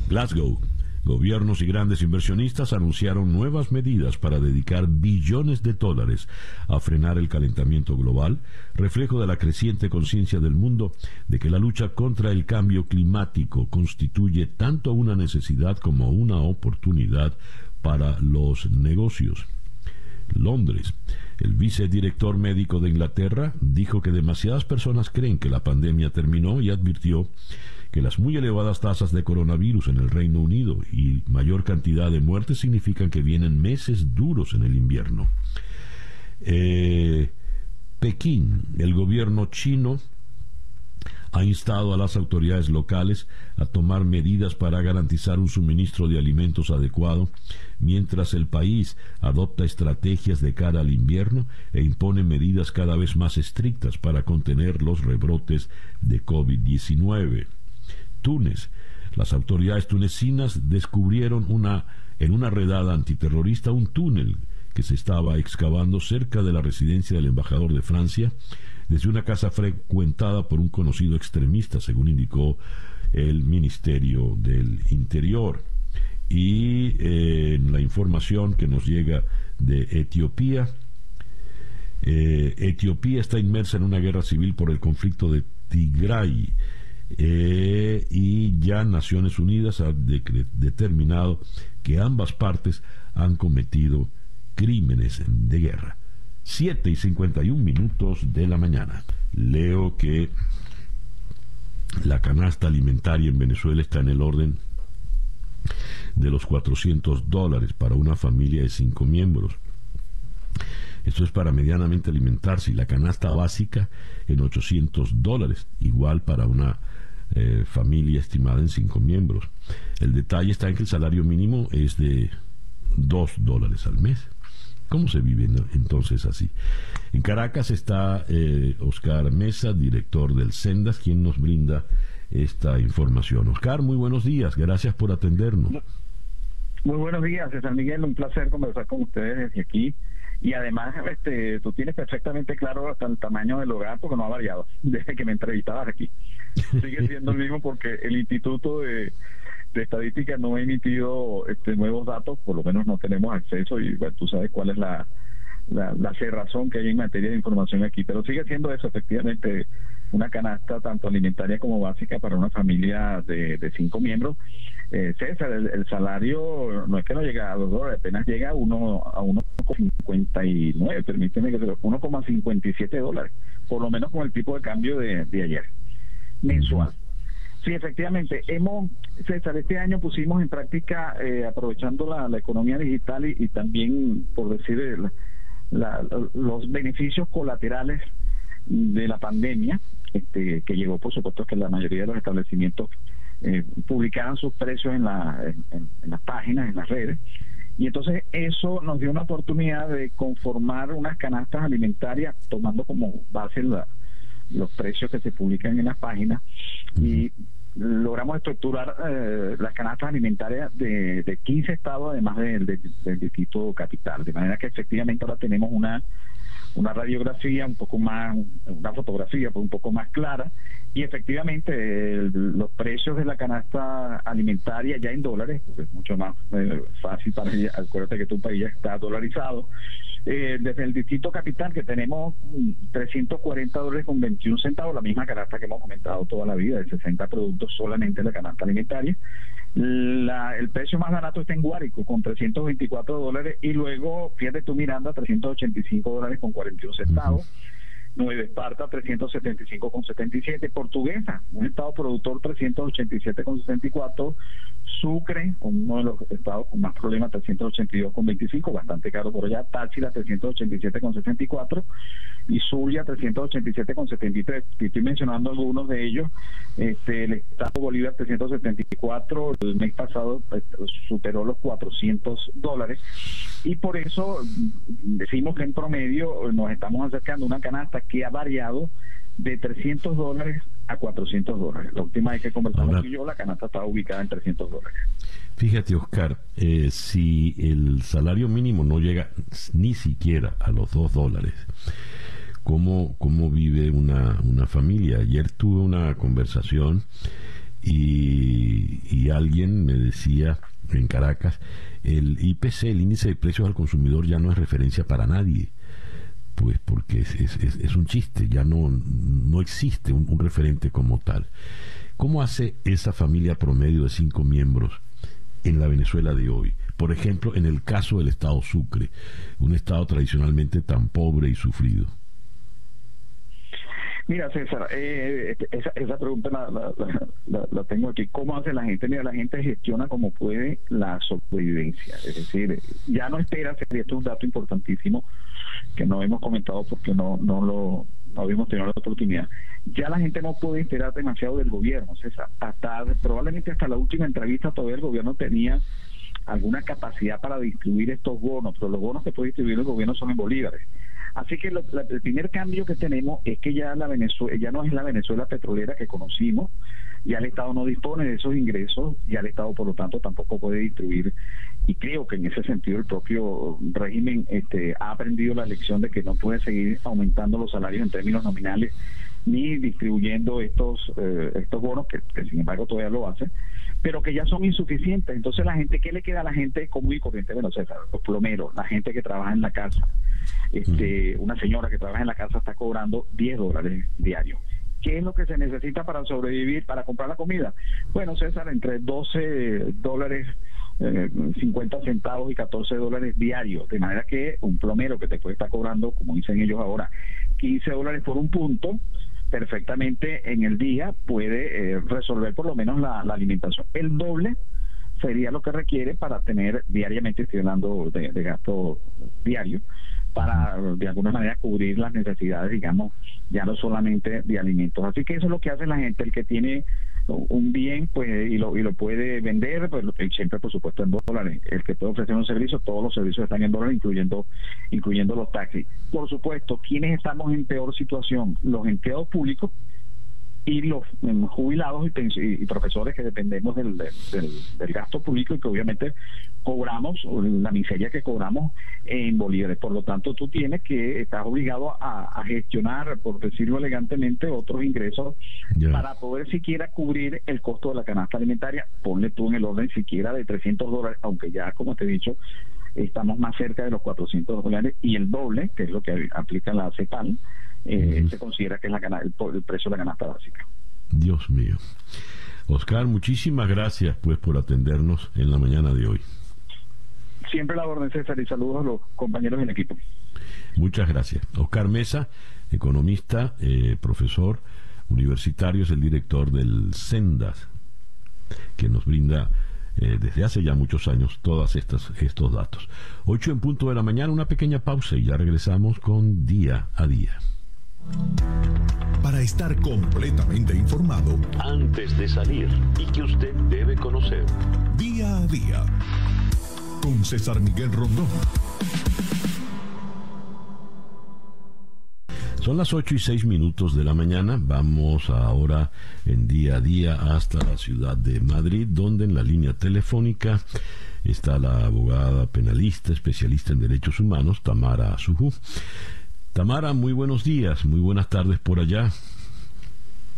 Glasgow Gobiernos y grandes inversionistas anunciaron nuevas medidas para dedicar billones de dólares a frenar el calentamiento global, reflejo de la creciente conciencia del mundo de que la lucha contra el cambio climático constituye tanto una necesidad como una oportunidad para los negocios. Londres. El vicedirector médico de Inglaterra dijo que demasiadas personas creen que la pandemia terminó y advirtió que las muy elevadas tasas de coronavirus en el Reino Unido y mayor cantidad de muertes significan que vienen meses duros en el invierno. Eh, Pekín, el gobierno chino ha instado a las autoridades locales a tomar medidas para garantizar un suministro de alimentos adecuado, mientras el país adopta estrategias de cara al invierno e impone medidas cada vez más estrictas para contener los rebrotes de COVID-19. Túnez. Las autoridades tunecinas descubrieron una, en una redada antiterrorista un túnel que se estaba excavando cerca de la residencia del embajador de Francia desde una casa frecuentada por un conocido extremista, según indicó el Ministerio del Interior. Y eh, la información que nos llega de Etiopía, eh, Etiopía está inmersa en una guerra civil por el conflicto de Tigray eh, y ya Naciones Unidas ha determinado que ambas partes han cometido crímenes de guerra. 7 y 51 minutos de la mañana. Leo que la canasta alimentaria en Venezuela está en el orden de los 400 dólares para una familia de cinco miembros. Esto es para medianamente alimentarse y la canasta básica en 800 dólares, igual para una eh, familia estimada en cinco miembros. El detalle está en que el salario mínimo es de 2 dólares al mes. ¿Cómo se vive entonces así? En Caracas está eh, Oscar Mesa, director del Sendas, quien nos brinda esta información. Oscar, muy buenos días, gracias por atendernos. Muy buenos días, César Miguel, un placer conversar con ustedes desde aquí. Y además, este, tú tienes perfectamente claro hasta el tamaño del hogar porque no ha variado desde que me entrevistabas aquí. Sigue siendo el mismo porque el Instituto de, Estadística no ha emitido este, nuevos datos, por lo menos no tenemos acceso y tú sabes cuál es la cerrazón que hay en materia de información aquí, pero sigue siendo eso, efectivamente, una canasta tanto alimentaria como básica para una familia de, de cinco miembros. Eh, César, el, salario no es que no llega a dos dólares, apenas llega a uno a 1,59, permíteme que te lo 1,57 dólares, por lo menos con el tipo de cambio de, de ayer, mensual. Sí, efectivamente. Hemos, César, este año pusimos en práctica, eh, aprovechando la, la, economía digital y, también, por decir, el, los beneficios colaterales de la pandemia, este, que llegó por supuesto que la mayoría de los establecimientos eh, publicaran sus precios en, la, en, las páginas, en las redes. Y entonces eso nos dio una oportunidad de conformar unas canastas alimentarias tomando como base los precios que se publican en las páginas y logramos estructurar eh, las canastas alimentarias de, de 15 estados, además del distrito capital. De manera que efectivamente ahora tenemos una, una radiografía un poco más, una fotografía pues, un poco más clara. Y efectivamente los precios de la canasta alimentaria ya en dólares, pues es mucho más eh, fácil para ella. Acuérdate que tu país ya está dolarizado eh, desde el distrito capital que tenemos 340 dólares con 21 centavos, la misma canasta que hemos comentado toda la vida, de 60 productos solamente la canasta alimentaria. La, el precio más barato está en Guárico con 324 dólares y luego fíjate tú Miranda 385 dólares con 41 centavos. Nueva Esparta 375,77, Portuguesa, un estado productor 387,64, Sucre, uno de los estados con más problemas 382,25, bastante caro por allá, Táchira 387,64 y Zulia 387,73. Estoy mencionando algunos de ellos. Este, el estado Bolívar 374, el mes pasado pues, superó los 400 dólares y por eso decimos que en promedio nos estamos acercando a una canasta que ha variado de 300 dólares a 400 dólares. La última vez que conversamos y yo, la canasta estaba ubicada en 300 dólares. Fíjate, Oscar, eh, si el salario mínimo no llega ni siquiera a los 2 dólares, ¿cómo, cómo vive una, una familia? Ayer tuve una conversación y, y alguien me decía en Caracas, el IPC, el índice de precios al consumidor, ya no es referencia para nadie. Pues porque es, un chiste, ya no, no existe un, referente como tal. ¿Cómo hace esa familia promedio de cinco miembros en la Venezuela de hoy? Por ejemplo, en el caso del Estado Sucre, un Estado tradicionalmente tan pobre y sufrido. Mira, César, eh, esa, esa, pregunta la, tengo aquí. ¿Cómo hace la gente? Mira, la gente gestiona como puede la sobrevivencia. Es decir, ya no espera, esto es un dato importantísimo que no hemos comentado porque no, no lo no habíamos tenido la oportunidad. Ya la gente no puede esperar demasiado del gobierno, César. Hasta, probablemente hasta la última entrevista todavía el gobierno tenía alguna capacidad para distribuir estos bonos, pero los bonos que puede distribuir el gobierno son en bolívares. Así que el primer cambio que tenemos es que ya la Venezuela ya no es la Venezuela petrolera que conocimos, ya el Estado no dispone de esos ingresos, ya el Estado por lo tanto tampoco puede distribuir y creo que en ese sentido el propio régimen este, ha aprendido la lección de que no puede seguir aumentando los salarios en términos nominales ni distribuyendo estos eh, estos bonos que, sin embargo todavía lo hace pero que ya son insuficientes entonces la gente qué le queda a la gente común y corriente bueno César, los plomeros la gente que trabaja en la casa este, una señora que trabaja en la casa está cobrando 10 dólares diarios. ¿Qué es lo que se necesita para sobrevivir, para comprar la comida? Bueno, César, entre 12 dólares, 50 eh, centavos y 14 dólares diarios. De manera que un plomero que te puede estar cobrando, como dicen ellos ahora, 15 dólares por un punto, perfectamente en el día puede eh, resolver por lo menos la, alimentación. El doble sería lo que requiere para tener diariamente, estoy hablando de gasto diario, para de alguna manera cubrir las necesidades, digamos, ya no solamente de alimentos. Así que eso es lo que hace la gente, el que tiene un bien pues y lo, y lo puede vender, pues siempre por supuesto en dólares. El que puede ofrecer un servicio, todos los servicios están en dólares, incluyendo, incluyendo los taxis. Por supuesto, quienes estamos en peor situación? Los empleados públicos y los mm, jubilados y, profesores que dependemos del, del, gasto público y que obviamente cobramos la miseria que cobramos en bolívares. Por lo tanto, tú tienes que, estás obligado a, gestionar, por decirlo elegantemente, otros ingresos para poder siquiera cubrir el costo de la canasta alimentaria. Ponle tú en el orden siquiera de 300 dólares, aunque ya, como te he dicho, estamos más cerca de los 400 dólares y el doble, que es lo que aplica la CEPAL, eh, se considera que es la el, el precio de la canasta básica. Dios mío. Oscar, muchísimas gracias pues por atendernos en la mañana de hoy. Siempre la orden, César, y saludos a los compañeros del equipo. Muchas gracias. Oscar Mesa, economista, eh, profesor universitario, es el director del Sendas, que nos brinda eh, desde hace ya muchos años todos estos, estos datos. Ocho en punto de la mañana, una pequeña pausa y ya regresamos con día a día. Para estar completamente informado antes de salir y que usted debe conocer. Día a día. Con César Miguel Rondón. Son las 8 y 6 minutos de la mañana. Vamos ahora en día a día hasta la ciudad de Madrid, donde en la línea telefónica está la abogada penalista, especialista en derechos humanos, Tamara Suju. Tamara, muy buenos días, muy buenas tardes por allá.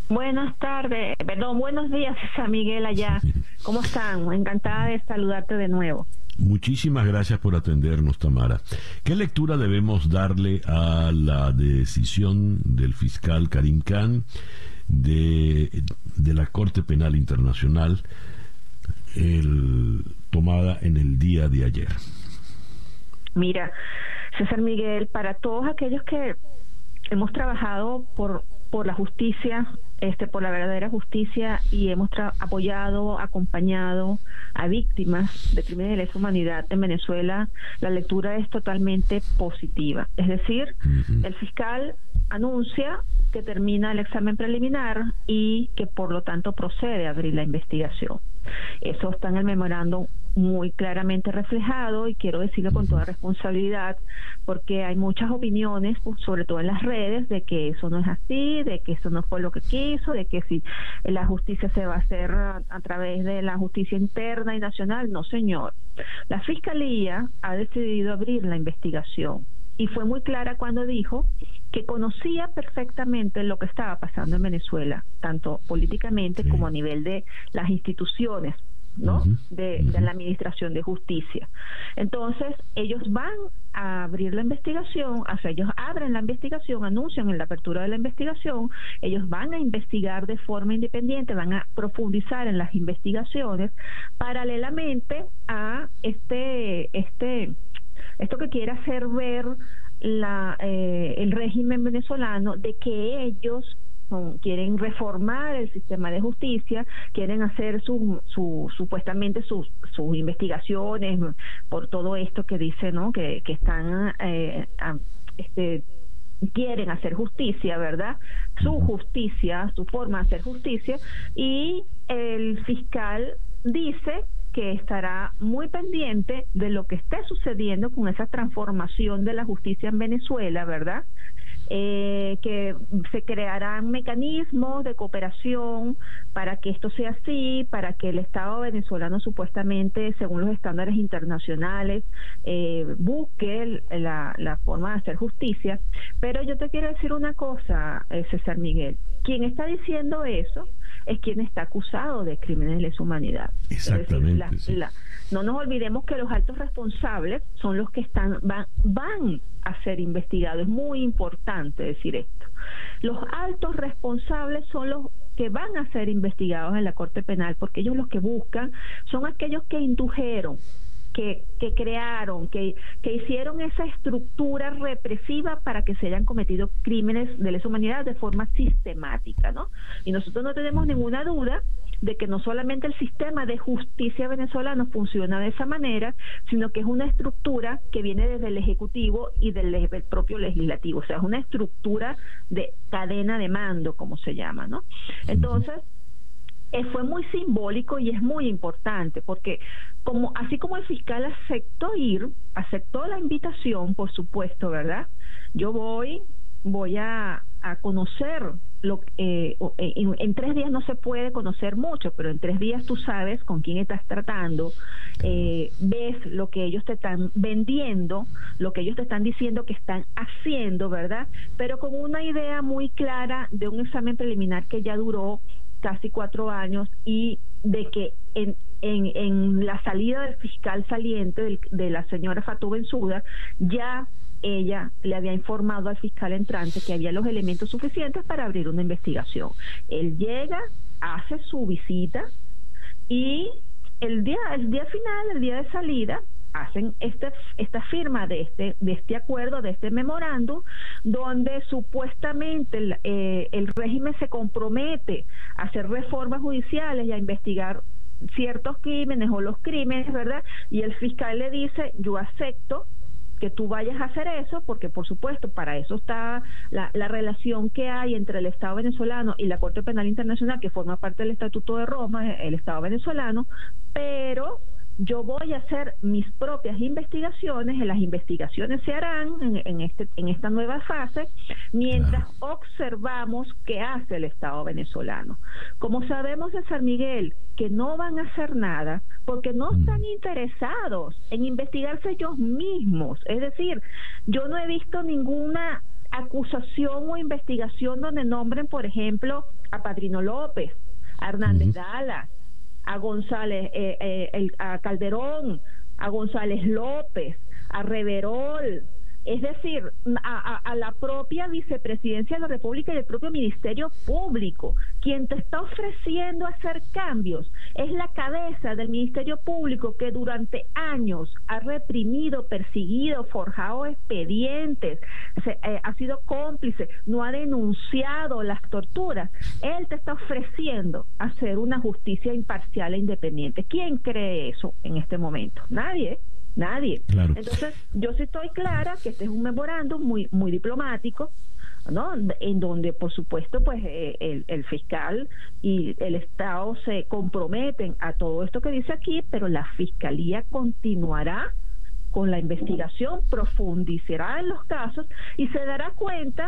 Buenas tardes, perdón, buenos días, San Miguel allá. ¿Cómo están? Encantada de saludarte de nuevo. Muchísimas gracias por atendernos, Tamara. ¿Qué lectura debemos darle a la decisión del fiscal Karim Khan de, de la Corte Penal Internacional tomada en el día de ayer? Mira, César Miguel, para todos aquellos que hemos trabajado por, por la justicia, este, por la verdadera justicia y hemos apoyado, acompañado a víctimas de crímenes de lesa humanidad en Venezuela, la lectura es totalmente positiva. Es decir, el fiscal anuncia que termina el examen preliminar y que por lo tanto procede a abrir la investigación. Eso está en el memorando muy claramente reflejado y quiero decirlo con toda responsabilidad porque hay muchas opiniones, pues, sobre todo en las redes, de que eso no es así, de que eso no fue lo que quiso, de que si la justicia se va a hacer a, a través de la justicia interna y nacional. No, señor. La Fiscalía ha decidido abrir la investigación y fue muy clara cuando dijo que conocía perfectamente lo que estaba pasando en Venezuela, tanto políticamente como a nivel de las instituciones ¿no? de, la Administración de Justicia. Entonces, ellos van a abrir la investigación, o sea, ellos abren la investigación, anuncian en la apertura de la investigación, ellos van a investigar de forma independiente, van a profundizar en las investigaciones paralelamente a este, este, esto que quiere hacer ver la, eh, el régimen venezolano de que ellos quieren reformar el sistema de justicia, quieren hacer su, supuestamente sus, sus investigaciones por todo esto que dice, ¿no? Que, que están eh, este, quieren hacer justicia, ¿verdad? Su justicia, su forma de hacer justicia, y el fiscal dice que estará muy pendiente de lo que esté sucediendo con esa transformación de la justicia en Venezuela, ¿verdad? Eh, que se crearán mecanismos de cooperación para que esto sea así, para que el Estado venezolano supuestamente, según los estándares internacionales, eh, busque la, la, forma de hacer justicia. Pero yo te quiero decir una cosa, eh, César Miguel, quien está diciendo eso es quien está acusado de crímenes de lesa humanidad. Exactamente. no nos olvidemos que los altos responsables son los que están van, van a ser investigados. Es muy importante decir esto. Los altos responsables son los que van a ser investigados en la Corte Penal porque ellos los que buscan son aquellos que indujeron que, que crearon, que, que hicieron esa estructura represiva para que se hayan cometido crímenes de lesa humanidad de forma sistemática, ¿no? Y nosotros no tenemos ninguna duda de que no solamente el sistema de justicia venezolano funciona de esa manera, sino que es una estructura que viene desde el Ejecutivo y del, propio Legislativo, o sea, es una estructura de cadena de mando, como se llama, ¿no? Entonces, eh, fue muy simbólico y es muy importante porque como así como el fiscal aceptó ir, aceptó la invitación, por supuesto, ¿verdad? Yo voy, voy a, a conocer lo eh, eh en, tres días no se puede conocer mucho, pero en tres días tú sabes con quién estás tratando, eh, ves lo que ellos te están vendiendo, lo que ellos te están diciendo que están haciendo, ¿verdad? Pero con una idea muy clara de un examen preliminar que ya duró casi cuatro años y de que en, en, en la salida del fiscal saliente de la señora Fatou Bensuda ya ella le había informado al fiscal entrante que había los elementos suficientes para abrir una investigación. Él llega, hace su visita y el día, el día final, el día de salida, hacen este, esta firma de este, de este acuerdo, de este memorándum, donde supuestamente el, eh, el régimen se compromete a hacer reformas judiciales y a investigar ciertos crímenes o los crímenes, ¿verdad? Y el fiscal le dice, yo acepto que tú vayas a hacer eso, porque por supuesto para eso está la, la, relación que hay entre el Estado venezolano y la Corte Penal Internacional, que forma parte del Estatuto de Roma, el Estado venezolano, pero yo voy a hacer mis propias investigaciones, las investigaciones se harán en, este, en esta nueva fase, mientras observamos qué hace el Estado venezolano. Como sabemos de San Miguel, que no van a hacer nada porque no mm. están interesados en investigarse ellos mismos. Es decir, yo no he visto ninguna acusación o investigación donde nombren, por ejemplo, a Padrino López, a Hernández Dala, a González, eh, eh, a Calderón, a González López, a Reverol, es decir, a, la propia vicepresidencia de la República y el propio Ministerio Público. Quien te está ofreciendo hacer cambios es la cabeza del Ministerio Público que durante años ha reprimido, perseguido, forjado expedientes, eh, ha sido cómplice, no ha denunciado las torturas. Él te está ofreciendo hacer una justicia imparcial e independiente. ¿Quién cree eso en este momento? Nadie. Nadie. Entonces, yo sí estoy clara que este es un memorándum muy, muy diplomático, ¿no? En donde, por supuesto, pues eh, el, el, fiscal y el Estado se comprometen a todo esto que dice aquí, pero la fiscalía continuará con la investigación, profundizará en los casos y se dará cuenta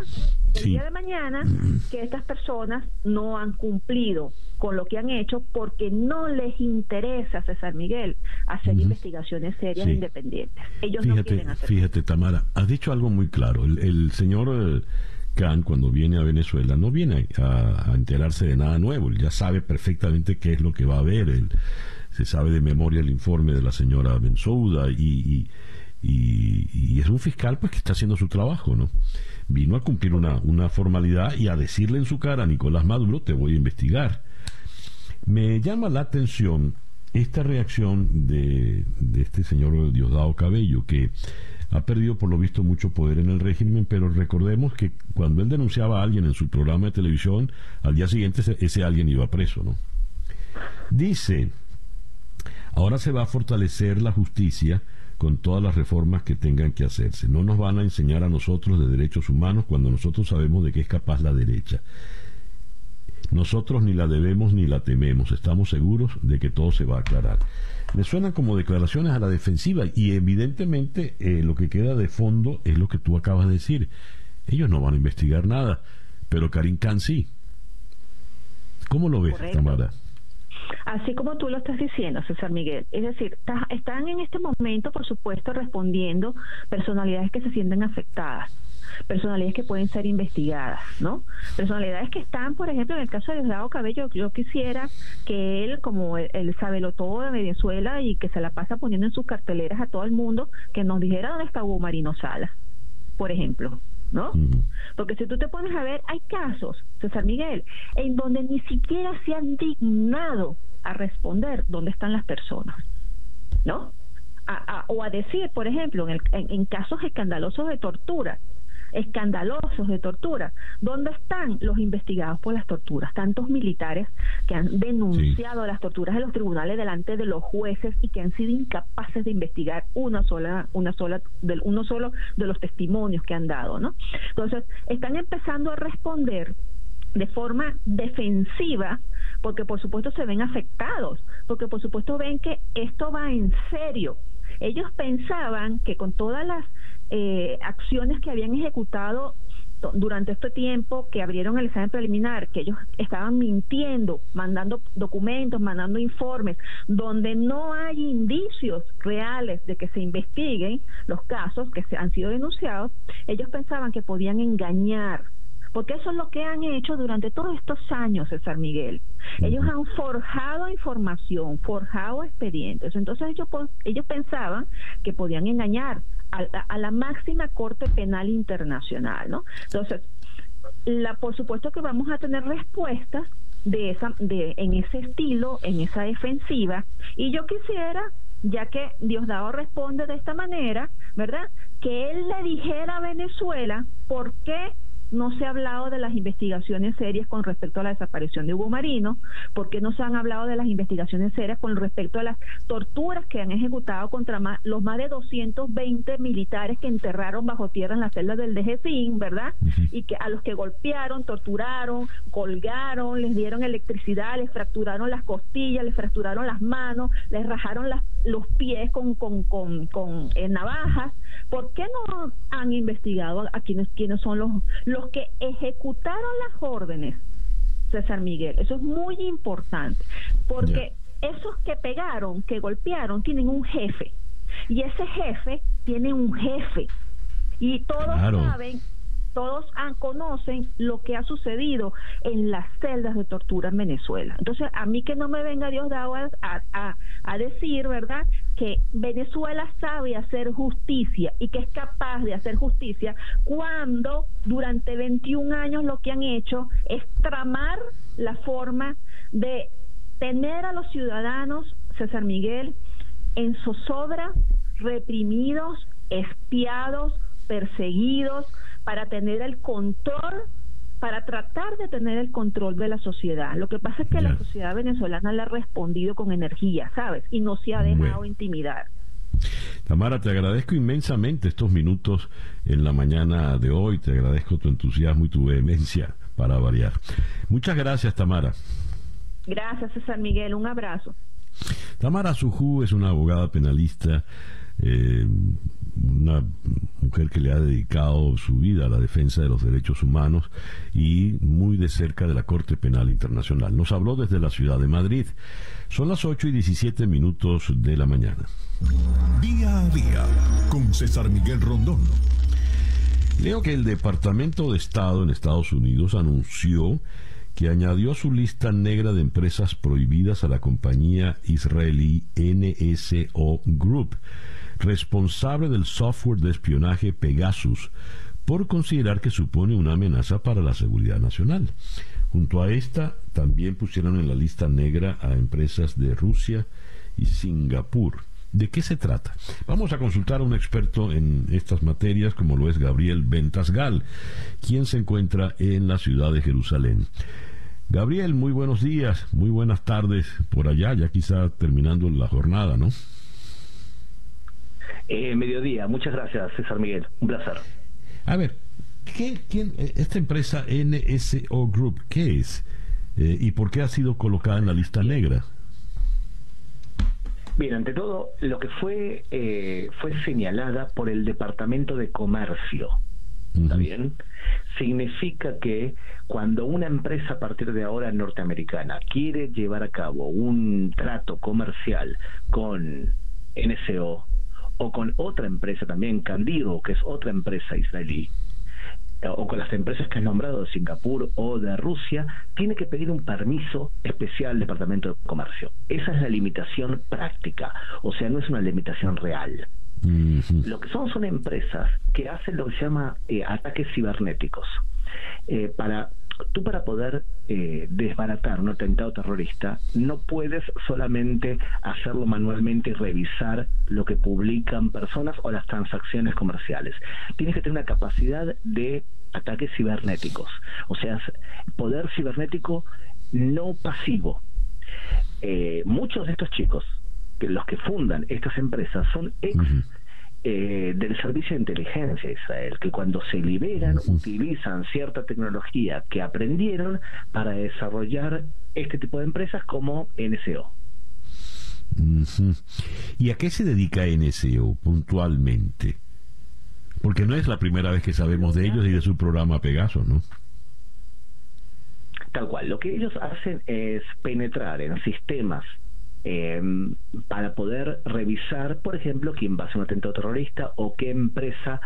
el día de mañana que estas personas no han cumplido con lo que han hecho porque no les interesa, César Miguel, hacer investigaciones serias e independientes. Ellos fíjate, no quieren hacer Fíjate, Tamara, has dicho algo muy claro. El, señor eh, Khan, cuando viene a Venezuela, no viene a, enterarse de nada nuevo. Él ya sabe perfectamente qué es lo que va a haber. Él, se sabe de memoria el informe de la señora Bensouda y, y, es un fiscal pues que está haciendo su trabajo, ¿no? Vino a cumplir una, una formalidad y a decirle en su cara a Nicolás Maduro, te voy a investigar. Me llama la atención esta reacción de, de este señor Diosdado Cabello, que ha perdido por lo visto mucho poder en el régimen, pero recordemos que cuando él denunciaba a alguien en su programa de televisión, al día siguiente ese, alguien iba preso, ¿no? Dice, ahora se va a fortalecer la justicia con todas las reformas que tengan que hacerse. No nos van a enseñar a nosotros de derechos humanos cuando nosotros sabemos de qué es capaz la derecha. Nosotros ni la debemos ni la tememos, estamos seguros de que todo se va a aclarar. Me suenan como declaraciones a la defensiva y evidentemente eh, lo que queda de fondo es lo que tú acabas de decir. Ellos no van a investigar nada, pero Karim Khan sí. ¿Cómo lo ves, Tamara? Así como tú lo estás diciendo, César Miguel. Es decir, están en este momento, por supuesto, respondiendo personalidades que se sienten afectadas personalidades que pueden ser investigadas, ¿no? Personalidades que están, por ejemplo, en el caso de Diosdado Cabello, yo quisiera que él, como él, sabe lo todo de Venezuela y que se la pasa poniendo en sus carteleras a todo el mundo, que nos dijera dónde está Hugo Marino Sala, por ejemplo. ¿No? Porque si tú te pones a ver, hay casos, César Miguel, en donde ni siquiera se han dignado a responder dónde están las personas, ¿no? o a decir, por ejemplo, en, en, casos escandalosos de tortura, escandalosos de tortura. ¿Dónde están los investigados por las torturas? Tantos militares que han denunciado las torturas en los tribunales delante de los jueces y que han sido incapaces de investigar una sola, una sola, del, uno solo de los testimonios que han dado, ¿no? Entonces, están empezando a responder de forma defensiva, porque por supuesto se ven afectados, porque por supuesto ven que esto va en serio. Ellos pensaban que con todas las eh, acciones que habían ejecutado durante este tiempo que abrieron el examen preliminar, que ellos estaban mintiendo, mandando documentos, mandando informes, donde no hay indicios reales de que se investiguen los casos que se han sido denunciados, ellos pensaban que podían engañar porque eso es lo que han hecho durante todos estos años, César Miguel. Ellos han forjado información, forjado expedientes. Entonces ellos, ellos pensaban que podían engañar a, la máxima Corte Penal Internacional, ¿no? Entonces, la, por supuesto que vamos a tener respuestas de esa, de, en ese estilo, en esa defensiva, y yo quisiera ya que Diosdado responde de esta manera, ¿verdad? Que él le dijera a Venezuela por qué no se ha hablado de las investigaciones serias con respecto a la desaparición de Hugo Marino? ¿Por qué no se han hablado de las investigaciones serias con respecto a las torturas que han ejecutado contra los más de 220 militares que enterraron bajo tierra en las celdas del DGCIN, ¿verdad? Y que a los que golpearon, torturaron, colgaron, les dieron electricidad, les fracturaron las costillas, les fracturaron las manos, les rajaron los pies con, con, con, con eh, navajas. ¿Por qué no han investigado a, quienes, quienes son los los que ejecutaron las órdenes, César Miguel, eso es muy importante, porque esos que pegaron, que golpearon, tienen un jefe, y ese jefe tiene un jefe, y todos saben todos conocen lo que ha sucedido en las celdas de tortura en Venezuela. Entonces, a mí que no me venga Dios de a, a, decir, ¿verdad?, que Venezuela sabe hacer justicia y que es capaz de hacer justicia cuando durante 21 años lo que han hecho es tramar la forma de tener a los ciudadanos, César Miguel, en zozobra, reprimidos, espiados, perseguidos, para tener el control, para tratar de tener el control de la sociedad. Lo que pasa es que la sociedad venezolana le ha respondido con energía, ¿sabes? Y no se ha dejado intimidar. Tamara, te agradezco inmensamente estos minutos en la mañana de hoy, te agradezco tu entusiasmo y tu vehemencia para variar. Muchas gracias, Tamara. Gracias, César Miguel, un abrazo. Tamara Sujú es una abogada penalista eh, una mujer que le ha dedicado su vida a la defensa de los derechos humanos y muy de cerca de la Corte Penal Internacional. Nos habló desde la ciudad de Madrid. Son las 8 y 17 minutos de la mañana. Día a día con César Miguel Rondón. Leo que el Departamento de Estado en Estados Unidos anunció que añadió a su lista negra de empresas prohibidas a la compañía israelí NSO Group, responsable del software de espionaje Pegasus, por considerar que supone una amenaza para la seguridad nacional. Junto a esta, también pusieron en la lista negra a empresas de Rusia y Singapur. ¿De qué se trata? Vamos a consultar a un experto en estas materias, como lo es Gabriel Ventasgal, quien se encuentra en la ciudad de Jerusalén. Gabriel, muy buenos días, muy buenas tardes por allá, ya quizá terminando la jornada, ¿no? Eh, mediodía, muchas gracias, César Miguel, un placer. A ver, ¿qué, quién, esta empresa NSO Group, ¿qué es? Eh, ¿Y por qué ha sido colocada en la lista negra? Bien, ante todo, lo que fue eh, fue señalada por el Departamento de Comercio. ¿Está bien? Significa que cuando una empresa a partir de ahora norteamericana quiere llevar a cabo un trato comercial con NSO o con otra empresa también, Candido, que es otra empresa israelí, o con las empresas que has nombrado de Singapur o de Rusia, tiene que pedir un permiso especial al Departamento de Comercio. Esa es la limitación práctica, o sea, no es una limitación real. Lo que son son empresas que hacen lo que se llama eh, ataques cibernéticos. Eh, para tú para poder eh, desbaratar un atentado terrorista no puedes solamente hacerlo manualmente y revisar lo que publican personas o las transacciones comerciales. Tienes que tener una capacidad de ataques cibernéticos, o sea, poder cibernético no pasivo. Eh, muchos de estos chicos, que los que fundan estas empresas, son ex eh, del Servicio de Inteligencia Israel, que cuando se liberan utilizan cierta tecnología que aprendieron para desarrollar este tipo de empresas como NSO. ¿Y a qué se dedica NSO puntualmente? Porque no es la primera vez que sabemos de ellos y de su programa Pegaso, ¿no? Tal cual, lo que ellos hacen es penetrar en sistemas eh, para poder revisar, por ejemplo, quién va a hacer un atentado terrorista o qué empresa,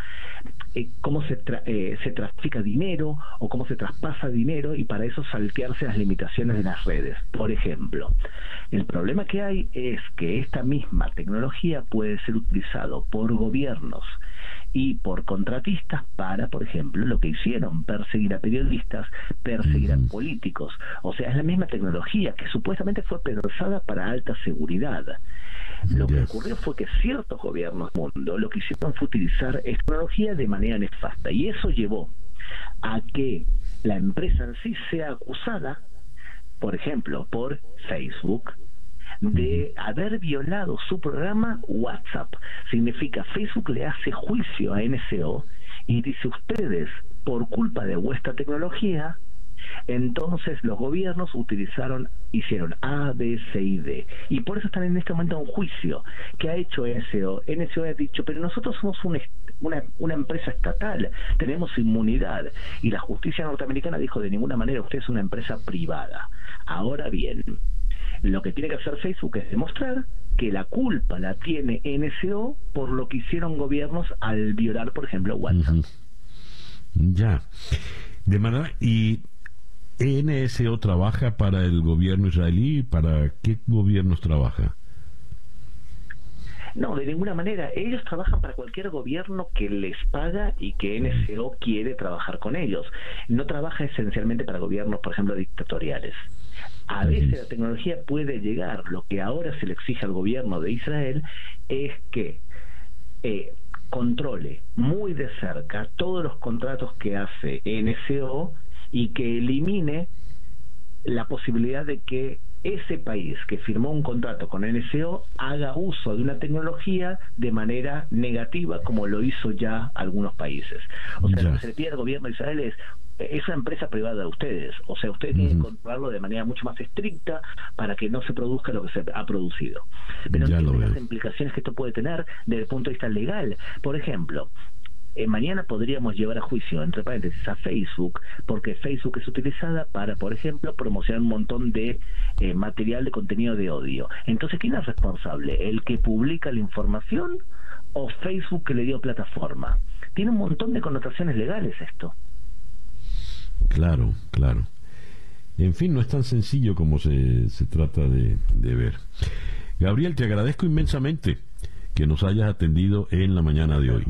eh, cómo se, eh, se trafica dinero o cómo se traspasa dinero y para eso saltearse las limitaciones de las redes. Por ejemplo, el problema que hay es que esta misma tecnología puede ser utilizado por gobiernos y por contratistas para, por ejemplo, lo que hicieron, perseguir a periodistas, perseguir a políticos. O sea, es la misma tecnología que supuestamente fue pensada para alta seguridad. Lo que ocurrió fue que ciertos gobiernos del mundo lo que hicieron fue utilizar esta tecnología de manera nefasta y eso llevó a que la empresa en sí sea acusada, por ejemplo, por Facebook, de haber violado su programa WhatsApp. Significa, Facebook le hace juicio a NCO y dice ustedes, por culpa de vuestra tecnología, entonces los gobiernos utilizaron, hicieron A, B, C y D. Y por eso están en este momento en juicio. ¿Qué ha hecho NSO? NSO ha dicho, pero nosotros somos una, una, empresa estatal, tenemos inmunidad. Y la justicia norteamericana dijo, de ninguna manera, usted es una empresa privada. Ahora bien, lo que tiene que hacer Facebook es demostrar que la culpa la tiene NSO por lo que hicieron gobiernos al violar, por ejemplo, WhatsApp. Ya. De manera y NSO trabaja para el gobierno israelí, ¿para qué gobiernos trabaja? No, de ninguna manera. Ellos trabajan para cualquier gobierno que les paga y que NSO quiere trabajar con ellos. No trabaja esencialmente para gobiernos, por ejemplo, dictatoriales. A veces la tecnología puede llegar. Lo que ahora se le exige al gobierno de Israel es que eh, controle muy de cerca todos los contratos que hace NSO y que elimine la posibilidad de que ese país que firmó un contrato con NSO haga uso de una tecnología de manera negativa como lo hizo ya algunos países. O sea, lo que se le pide al gobierno de Israel es es una empresa privada de ustedes, o sea, ustedes tienen que controlarlo de manera mucho más estricta para que no se produzca lo que se ha producido. Pero las implicaciones que esto puede tener desde el punto de vista legal. Por ejemplo, eh, mañana podríamos llevar a juicio, entre paréntesis, a Facebook, porque Facebook es utilizada para, por ejemplo, promocionar un montón de eh, material de contenido de odio. Entonces, ¿quién es responsable? ¿El que publica la información o Facebook que le dio plataforma? Tiene un montón de connotaciones legales esto. Claro, claro. En fin, no es tan sencillo como se, se trata de, de ver. Gabriel, te agradezco inmensamente que nos hayas atendido en la mañana de hoy.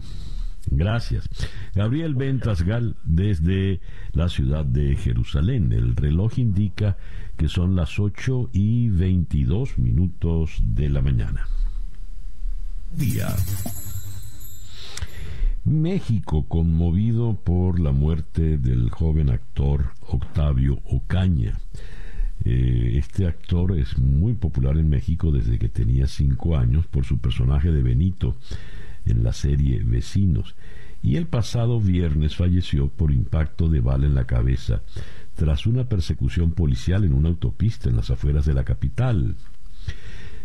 Gracias. Gabriel Ventasgal desde la ciudad de Jerusalén. El reloj indica que son las 8 y 22 minutos de la mañana. Día. México conmovido por la muerte del joven actor Octavio Ocaña. Eh, este actor es muy popular en México desde que tenía cinco años por su personaje de Benito en la serie Vecinos y el pasado viernes falleció por impacto de bala en la cabeza tras una persecución policial en una autopista en las afueras de la capital.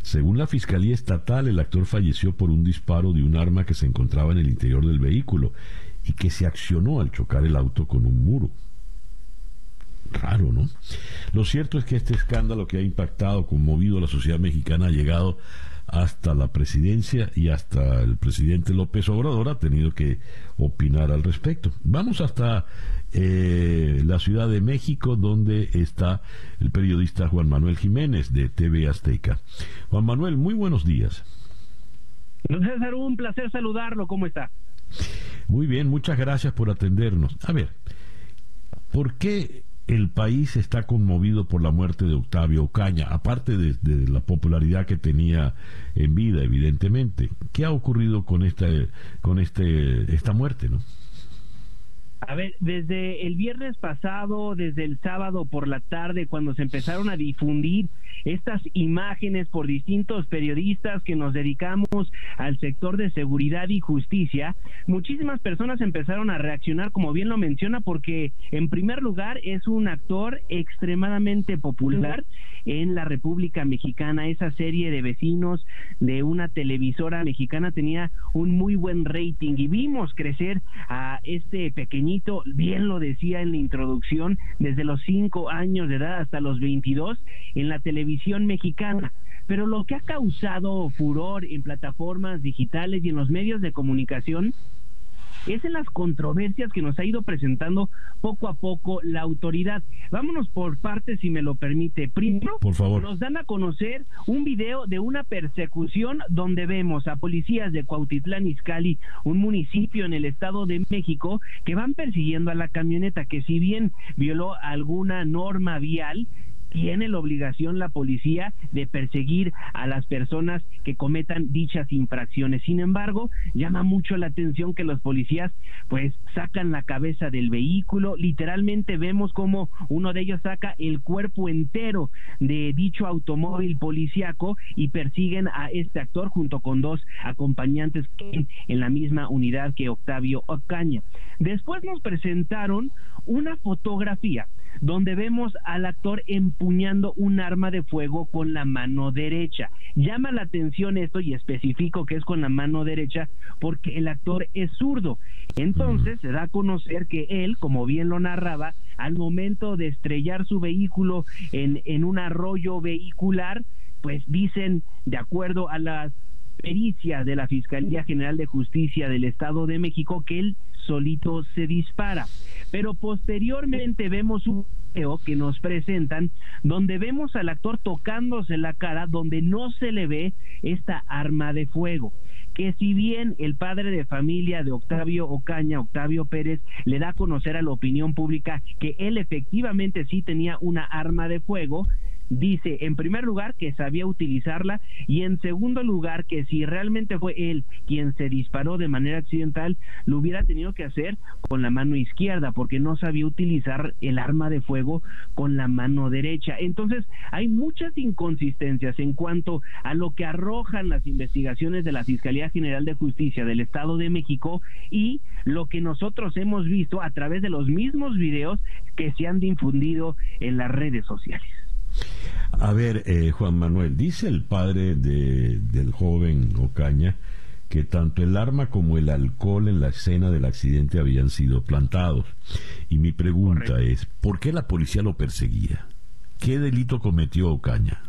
Según la Fiscalía Estatal, el actor falleció por un disparo de un arma que se encontraba en el interior del vehículo y que se accionó al chocar el auto con un muro. Raro, ¿no? Lo cierto es que este escándalo que ha impactado, conmovido a la sociedad mexicana ha llegado hasta la presidencia y hasta el presidente López Obrador ha tenido que opinar al respecto. Vamos hasta eh, la Ciudad de México, donde está el periodista Juan Manuel Jiménez de TV Azteca. Juan Manuel, muy buenos días. Don César, un placer saludarlo. ¿Cómo está? Muy bien, muchas gracias por atendernos. A ver, ¿por qué el país está conmovido por la muerte de Octavio Ocaña, aparte de, la popularidad que tenía en vida, evidentemente. ¿Qué ha ocurrido con esta, con este, esta muerte, no? A ver, desde el viernes pasado, desde el sábado por la tarde, cuando se empezaron a difundir estas imágenes por distintos periodistas que nos dedicamos al sector de seguridad y justicia, muchísimas personas empezaron a reaccionar, como bien lo menciona, porque en primer lugar es un actor extremadamente popular en la República Mexicana. Esa serie de vecinos de una televisora mexicana tenía un muy buen rating y vimos crecer a este pequeñito, bien lo decía en la introducción, desde los cinco años de edad hasta los 22 en la televisión mexicana. Pero lo que ha causado furor en plataformas digitales y en los medios de comunicación es en las controversias que nos ha ido presentando poco a poco la autoridad. Vámonos por partes, si me lo permite. Primero, por favor. nos dan a conocer un video de una persecución donde vemos a policías de Cuautitlán Izcalli, un municipio en el Estado de México, que van persiguiendo a la camioneta que si bien violó alguna norma vial, tiene la obligación la policía de perseguir a las personas que cometan dichas infracciones. Sin embargo, llama mucho la atención que los policías pues sacan la cabeza del vehículo, literalmente vemos como uno de ellos saca el cuerpo entero de dicho automóvil policíaco y persiguen a este actor junto con dos acompañantes en la misma unidad que Octavio Ocaña. Después nos presentaron una fotografía donde vemos al actor empuñando un arma de fuego con la mano derecha. Llama la atención esto y especifico que es con la mano derecha porque el actor es zurdo. Entonces se da a conocer que él, como bien lo narraba, al momento de estrellar su vehículo en, en un arroyo vehicular, pues dicen, de acuerdo a las pericias de la Fiscalía General de Justicia del Estado de México, que él solito se dispara. Pero posteriormente vemos un video que nos presentan donde vemos al actor tocándose la cara donde no se le ve esta arma de fuego que si bien el padre de familia de Octavio Ocaña, Octavio Pérez, le da a conocer a la opinión pública que él efectivamente sí tenía una arma de fuego, dice en primer lugar que sabía utilizarla y en segundo lugar que si realmente fue él quien se disparó de manera accidental, lo hubiera tenido que hacer con la mano izquierda porque no sabía utilizar el arma de fuego con la mano derecha. Entonces hay muchas inconsistencias en cuanto a lo que arrojan las investigaciones de la Fiscalía General de Justicia del Estado de México y lo que nosotros hemos visto a través de los mismos videos que se han difundido en las redes sociales. A ver, eh, Juan Manuel, dice el padre de, del joven Ocaña que tanto el arma como el alcohol en la escena del accidente habían sido plantados. Y mi pregunta es, ¿por qué la policía lo perseguía? ¿Qué delito cometió Ocaña?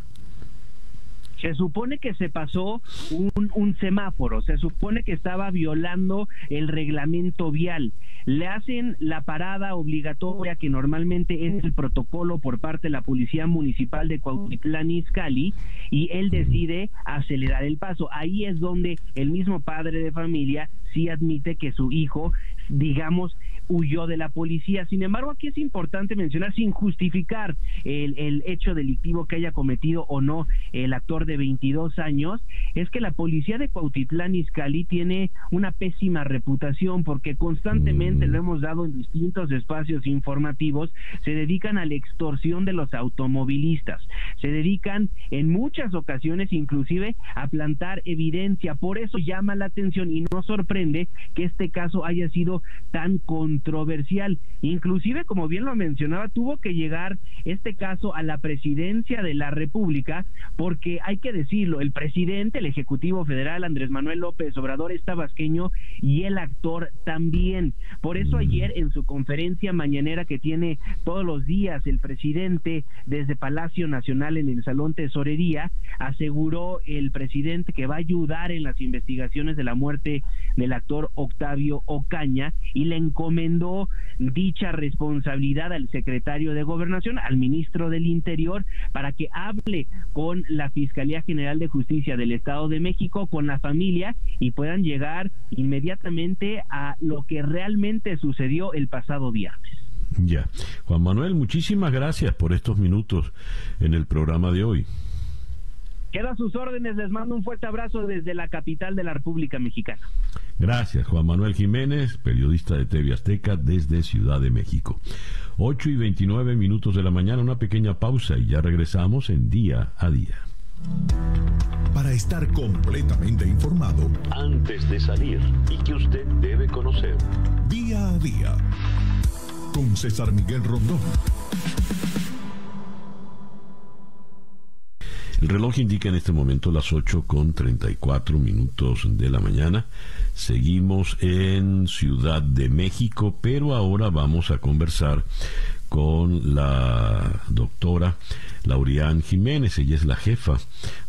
Se supone que se pasó un, un, semáforo, se supone que estaba violando el reglamento vial. le hacen la parada obligatoria que normalmente es el protocolo por parte de la Policía Municipal de Cuautitlán Izcalli y él decide acelerar el paso. Ahí es donde el mismo padre de familia sí admite que su hijo, digamos, huyó de la policía. Sin embargo, aquí es importante mencionar, sin justificar el, el, hecho delictivo que haya cometido o no el actor de 22 años, es que la policía de Cuautitlán Izcalli tiene una pésima reputación porque constantemente lo hemos dado en distintos espacios informativos, se dedican a la extorsión de los automovilistas, se dedican en muchas ocasiones inclusive a plantar evidencia. Por eso llama la atención y no sorprende que este caso haya sido tan controversial. Inclusive, como bien lo mencionaba, tuvo que llegar este caso a la presidencia de la República porque hay que decirlo, el presidente, el Ejecutivo Federal, Andrés Manuel López Obrador, está vasqueño y el actor también. Por eso ayer en su conferencia mañanera que tiene todos los días el presidente desde Palacio Nacional en el Salón Tesorería, aseguró el presidente que va a ayudar en las investigaciones de la muerte del actor Octavio Ocaña y le encomendó dicha responsabilidad al secretario de Gobernación, al ministro del Interior, para que hable con la Fiscalía General de Justicia del Estado de México, con la familia y puedan llegar inmediatamente a lo que realmente sucedió el pasado viernes. Ya. Juan Manuel, muchísimas gracias por estos minutos en el programa de hoy. Queda a sus órdenes, les mando un fuerte abrazo desde la capital de la República Mexicana. Gracias, Juan Manuel Jiménez, periodista de TV Azteca desde Ciudad de México. 8 y 29 minutos de la mañana, una pequeña pausa y ya regresamos en día a día. Para estar completamente informado, antes de salir y que usted debe conocer, día a día, con César Miguel Rondón. El reloj indica en este momento las 8 con 34 minutos de la mañana. Seguimos en Ciudad de México, pero ahora vamos a conversar con la doctora Laurián Jiménez. Ella es la jefa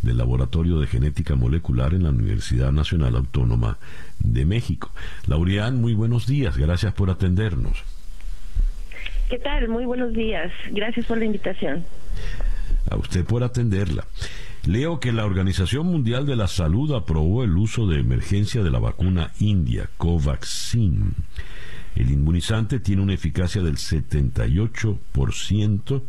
del Laboratorio de Genética Molecular en la Universidad Nacional Autónoma de México. Laurián, muy buenos días. Gracias por atendernos. ¿Qué tal? Muy buenos días. Gracias por la invitación a usted por atenderla. Leo que la Organización Mundial de la Salud aprobó el uso de emergencia de la vacuna india Covaxin. El inmunizante tiene una eficacia del 78%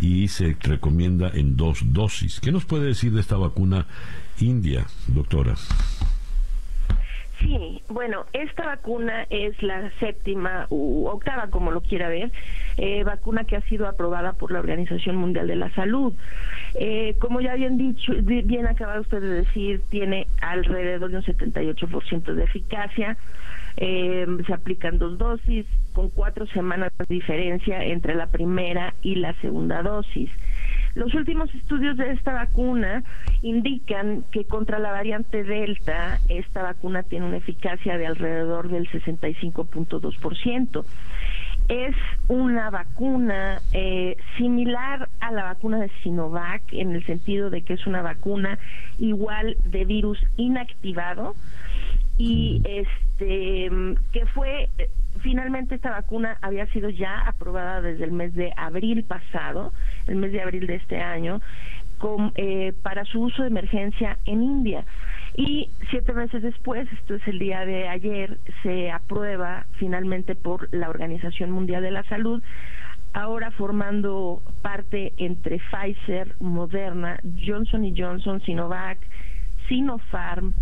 y se recomienda en dos dosis. ¿Qué nos puede decir de esta vacuna india, doctora? Sí, bueno, esta vacuna es la séptima u octava, como lo quiera ver, eh, vacuna que ha sido aprobada por la Organización Mundial de la Salud. Eh, como ya habían dicho, bien acabado usted de decir, tiene alrededor de un 78% de eficacia. Eh, se aplican dos dosis con cuatro semanas de diferencia entre la primera y la segunda dosis. Los últimos estudios de esta vacuna indican que contra la variante Delta, esta vacuna tiene una eficacia de alrededor del 65.2% es una vacuna eh, similar a la vacuna de Sinovac en el sentido de que es una vacuna igual de virus inactivado y este que fue finalmente esta vacuna había sido ya aprobada desde el mes de abril pasado, el mes de abril de este año, con, eh, para su uso de emergencia en India. Y siete meses después, esto es el día de ayer, se aprueba finalmente por la Organización Mundial de la Salud, ahora formando parte entre Pfizer, Moderna, Johnson Johnson, Sinovac, Sinopharm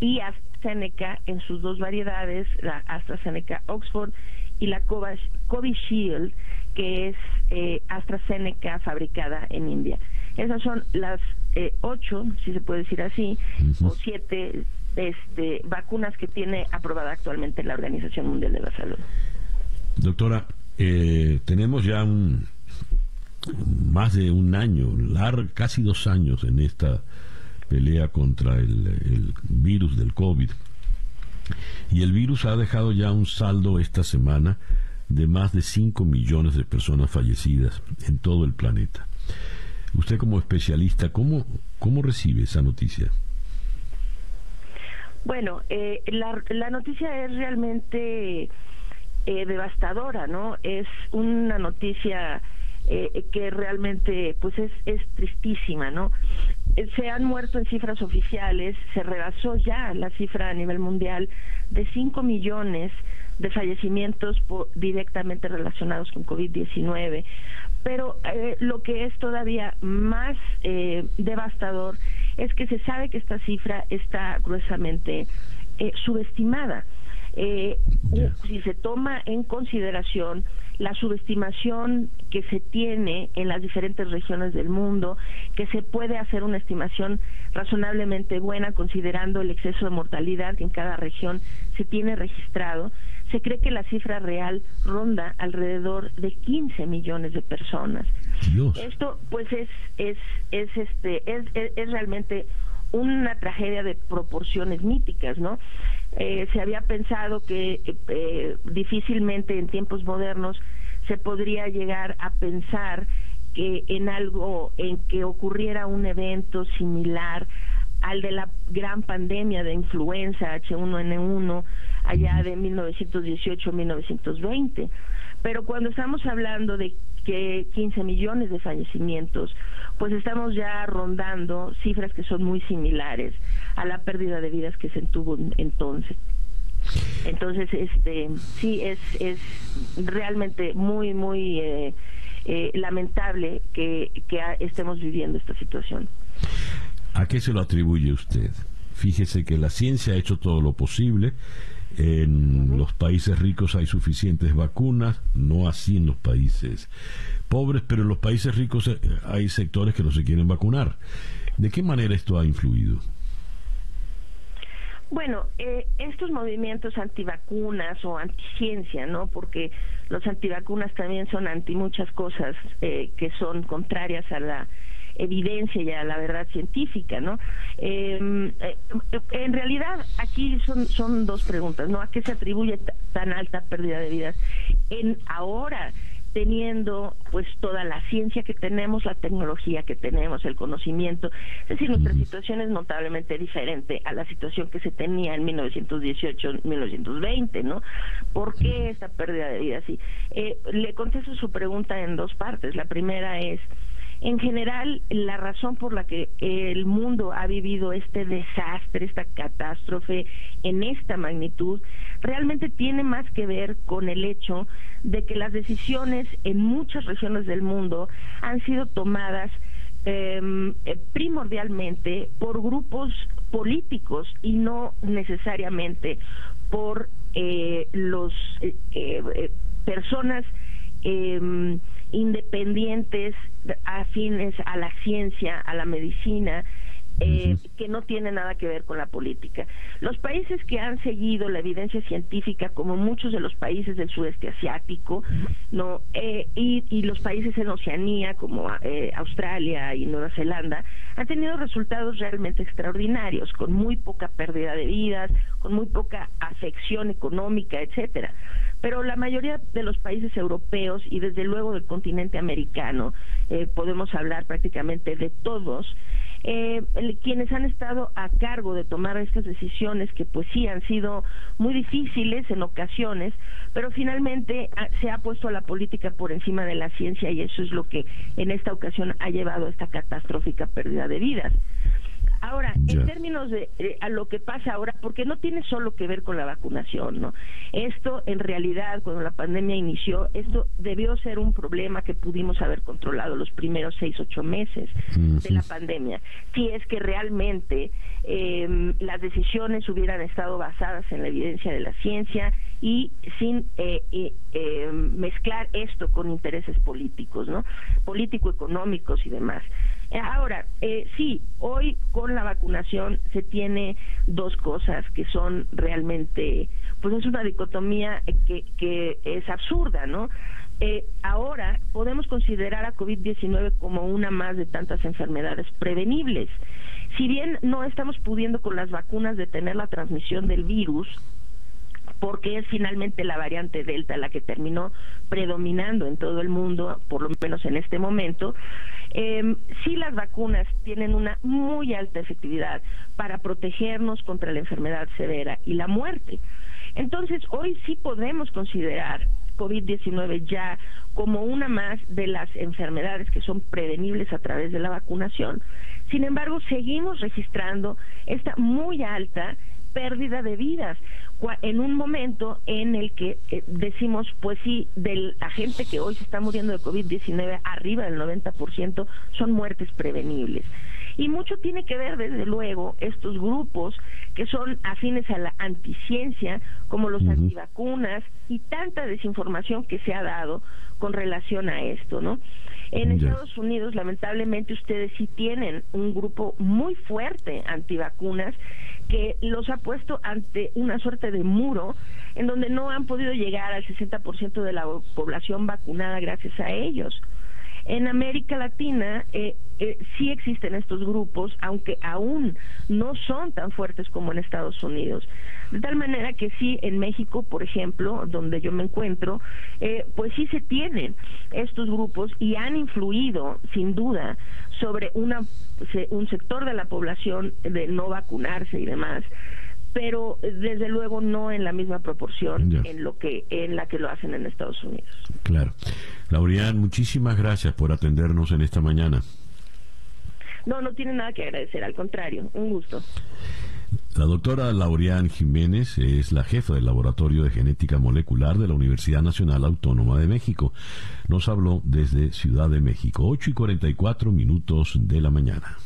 y AstraZeneca en sus dos variedades, la AstraZeneca Oxford y la Covishield, que es eh, AstraZeneca fabricada en India. Esas son las eh, ocho, si se puede decir así, o siete este, vacunas que tiene aprobada actualmente la Organización Mundial de la Salud. Doctora, eh, tenemos ya un, más de un año, casi dos años en esta pelea contra el, el virus del COVID. Y el virus ha dejado ya un saldo esta semana de más de 5 millones de personas fallecidas en todo el planeta. Usted como especialista, ¿cómo, cómo recibe esa noticia? Bueno, eh, la, la noticia es realmente eh, devastadora, ¿no? Es una noticia eh, que realmente pues es, es tristísima, ¿no? Eh, se han muerto en cifras oficiales, se rebasó ya la cifra a nivel mundial de 5 millones de fallecimientos directamente relacionados con COVID-19. Pero eh, lo que es todavía más devastador es que se sabe que esta cifra está gruesamente subestimada. si se toma en consideración la subestimación que se tiene en las diferentes regiones del mundo, que se puede hacer una estimación razonablemente buena considerando el exceso de mortalidad que en cada región se tiene registrado, se cree que la cifra real ronda alrededor de 15 millones de personas. Esto pues es es es este es, es realmente una tragedia de proporciones míticas, ¿no? Eh, se había pensado que eh, difícilmente en tiempos modernos se podría llegar a pensar que en algo, en que ocurriera un evento similar al de la gran pandemia de influenza H1N1 allá de 1918-1920. Pero cuando estamos hablando de que 15 millones de fallecimientos, pues estamos ya rondando cifras que son muy similares a la pérdida de vidas que se tuvo entonces. Entonces, este, sí, es, es realmente muy, muy eh, eh, lamentable que, que estemos viviendo esta situación. ¿A qué se lo atribuye usted? Fíjese que la ciencia ha hecho todo lo posible. En los países ricos hay suficientes vacunas, no así en los países pobres, pero en los países ricos eh, hay sectores que no se quieren vacunar. ¿De qué manera esto ha influido? Bueno, eh, estos movimientos antivacunas o anticiencia, ¿no? Porque los antivacunas también son anti muchas cosas eh, que son contrarias a la evidencia y a la verdad científica, ¿no? Em, eh, en realidad aquí son son dos preguntas, ¿no? ¿A qué se atribuye tan alta pérdida de vidas en ahora? teniendo pues toda la ciencia que tenemos, la tecnología que tenemos, el conocimiento. Es decir, nuestra situación es notablemente diferente a la situación que se tenía en 1918-1920, ¿no? ¿Por qué esta pérdida de vida así? Eh, le contesto su pregunta en dos partes. La primera es, en general, la razón por la que el mundo ha vivido este desastre, esta catástrofe en esta magnitud, realmente tiene más que ver con el hecho de que las decisiones en muchas regiones del mundo han sido tomadas em, eh, primordialmente por grupos políticos y no necesariamente por eh, los eh, personas em, independientes afines a la ciencia, a la medicina, eh, que no tiene nada que ver con la política. Los países que han seguido la evidencia científica, como muchos de los países del sudeste asiático, no eh, y, los países en Oceanía, como eh, Australia y Nueva Zelanda, han tenido resultados realmente extraordinarios, con muy poca pérdida de vidas, con muy poca afección económica, etcétera pero la mayoría de los países europeos y desde luego del continente americano, eh, podemos hablar prácticamente de todos, eh, quienes han estado a cargo de tomar estas decisiones que pues sí han sido muy difíciles en ocasiones, pero finalmente ah, se ha puesto la política por encima de la ciencia y eso es lo que en esta ocasión ha llevado a esta catastrófica pérdida de vidas. Ahora, en términos de a lo que pasa ahora, porque no tiene solo que ver con la vacunación, ¿no? Esto, en realidad, cuando la pandemia inició, esto debió ser un problema que pudimos haber controlado los primeros seis, ocho meses de la pandemia. Si es que realmente em, las decisiones hubieran estado basadas en la evidencia de la ciencia y sin eh, em, mezclar esto con intereses políticos, ¿no? Político-económicos y demás. Ahora, eh, sí, hoy con la vacunación se tiene dos cosas que son realmente, pues es una dicotomía que, que es absurda, ¿no? Eh, ahora podemos considerar a COVID-19 como una más de tantas enfermedades prevenibles. Si bien no estamos pudiendo con las vacunas detener la transmisión del virus, porque es finalmente la variante Delta la que terminó predominando en todo el mundo, por lo menos en este momento. Eh, sí las vacunas tienen una muy alta efectividad para protegernos contra la enfermedad severa y la muerte. Entonces, hoy sí podemos considerar COVID-19 ya como una más de las enfermedades que son prevenibles a través de la vacunación. Sin embargo, seguimos registrando esta muy alta pérdida de vidas en un momento en el que eh, decimos, pues sí, de la gente que hoy se está muriendo de COVID-19, arriba del 90% son muertes prevenibles. Y mucho tiene que ver, desde luego, estos grupos que son afines a la anticiencia, como los antivacunas, y tanta desinformación que se ha dado con relación a esto, ¿no? En Estados Unidos, lamentablemente, ustedes sí tienen un grupo muy fuerte antivacunas que los ha puesto ante una suerte de muro en donde no han podido llegar al 60% de la población vacunada gracias a ellos. En América Latina eh, eh, sí existen estos grupos, aunque aún no son tan fuertes como en Estados Unidos. De tal manera que sí, en México, por ejemplo, donde yo me encuentro, eh, pues sí se tienen estos grupos y han influido, sin duda, sobre una, un sector de la población de no vacunarse y demás pero desde luego no en la misma proporción en lo que en la que lo hacen en Estados Unidos. Claro. Laurian, muchísimas gracias por atendernos en esta mañana. No, no tiene nada que agradecer, al contrario, un gusto. La doctora Laurian Jiménez es la jefa del Laboratorio de Genética Molecular de la Universidad Nacional Autónoma de México. Nos habló desde Ciudad de México, 8 y 44 minutos de la mañana.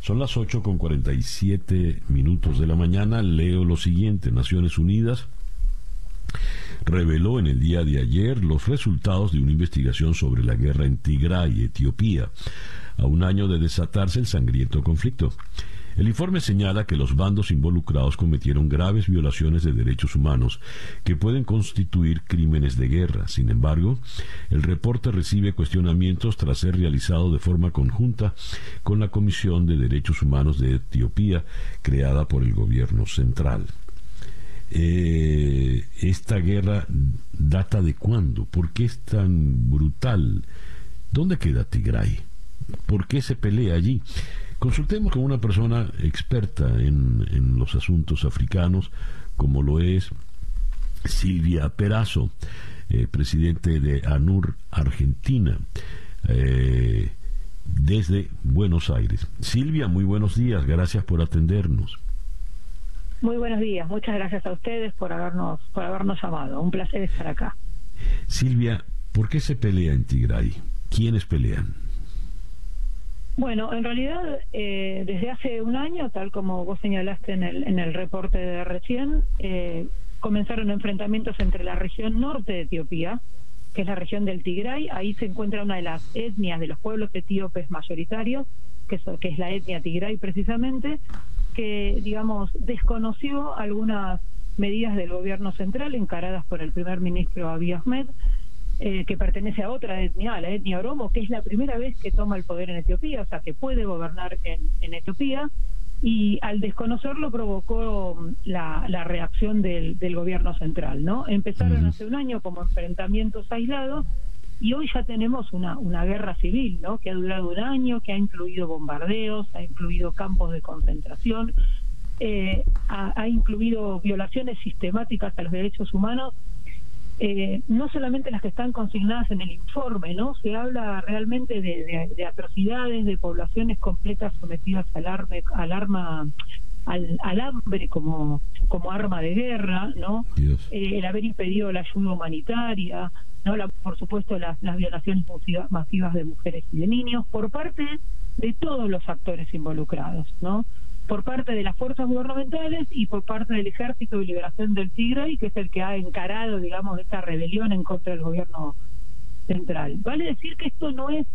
Son las 8 con 47 minutos de la mañana. Leo lo siguiente. Naciones Unidas reveló en el día de ayer los resultados de una investigación sobre la guerra en Tigray, Etiopía, a un año de desatarse el sangriento conflicto. El informe señala que los bandos involucrados cometieron graves violaciones de derechos humanos que pueden constituir crímenes de guerra. Sin embargo, el reporte recibe cuestionamientos tras ser realizado de forma conjunta con la Comisión de Derechos Humanos de Etiopía, creada por el gobierno central. Eh, ¿Esta guerra data de cuándo? ¿Por qué es tan brutal? ¿Dónde queda Tigray? ¿Por qué se pelea allí? Consultemos con una persona experta en, los asuntos africanos, como lo es Silvia Perazo, eh, presidente de ANUR Argentina, eh, desde Buenos Aires. Silvia, muy buenos días, gracias por atendernos. Muy buenos días, muchas gracias a ustedes por habernos, por habernos llamado. Un placer estar acá. Silvia, ¿por qué se pelea en Tigray? ¿Quiénes pelean? Bueno, en realidad, eh, desde hace un año, tal como vos señalaste en el, en el reporte de recién, eh, comenzaron enfrentamientos entre la región norte de Etiopía, que es la región del Tigray. Ahí se encuentra una de las etnias de los pueblos etíopes mayoritarios, que es, que es la etnia Tigray precisamente, que, digamos, desconoció algunas medidas del gobierno central encaradas por el primer ministro Abiy Ahmed eh, que pertenece a otra etnia, la etnia oromo, que es la primera vez que toma el poder en Etiopía, o sea, que puede gobernar en, Etiopía, y al desconocerlo provocó mm, la, reacción del, gobierno central, ¿no? Empezaron hace un año como enfrentamientos aislados y hoy ya tenemos una, una guerra civil, ¿no? Que ha durado un año, que ha incluido bombardeos, ha incluido campos de concentración, eh, ha incluido violaciones sistemáticas a los derechos humanos eh, no solamente las que están consignadas en el informe, ¿no? Se habla realmente de, atrocidades, de poblaciones completas sometidas al, arme, al arma al, hambre como, como arma de guerra, ¿no? Eh, el haber impedido la ayuda humanitaria, ¿no? por supuesto las, las violaciones masivas de mujeres y de niños por parte de todos los actores involucrados, ¿no? Por parte de las fuerzas gubernamentales y por parte del Ejército de Liberación del Tigray, que es el que ha encarado, digamos, esta rebelión en contra del gobierno central. Vale decir que esto no es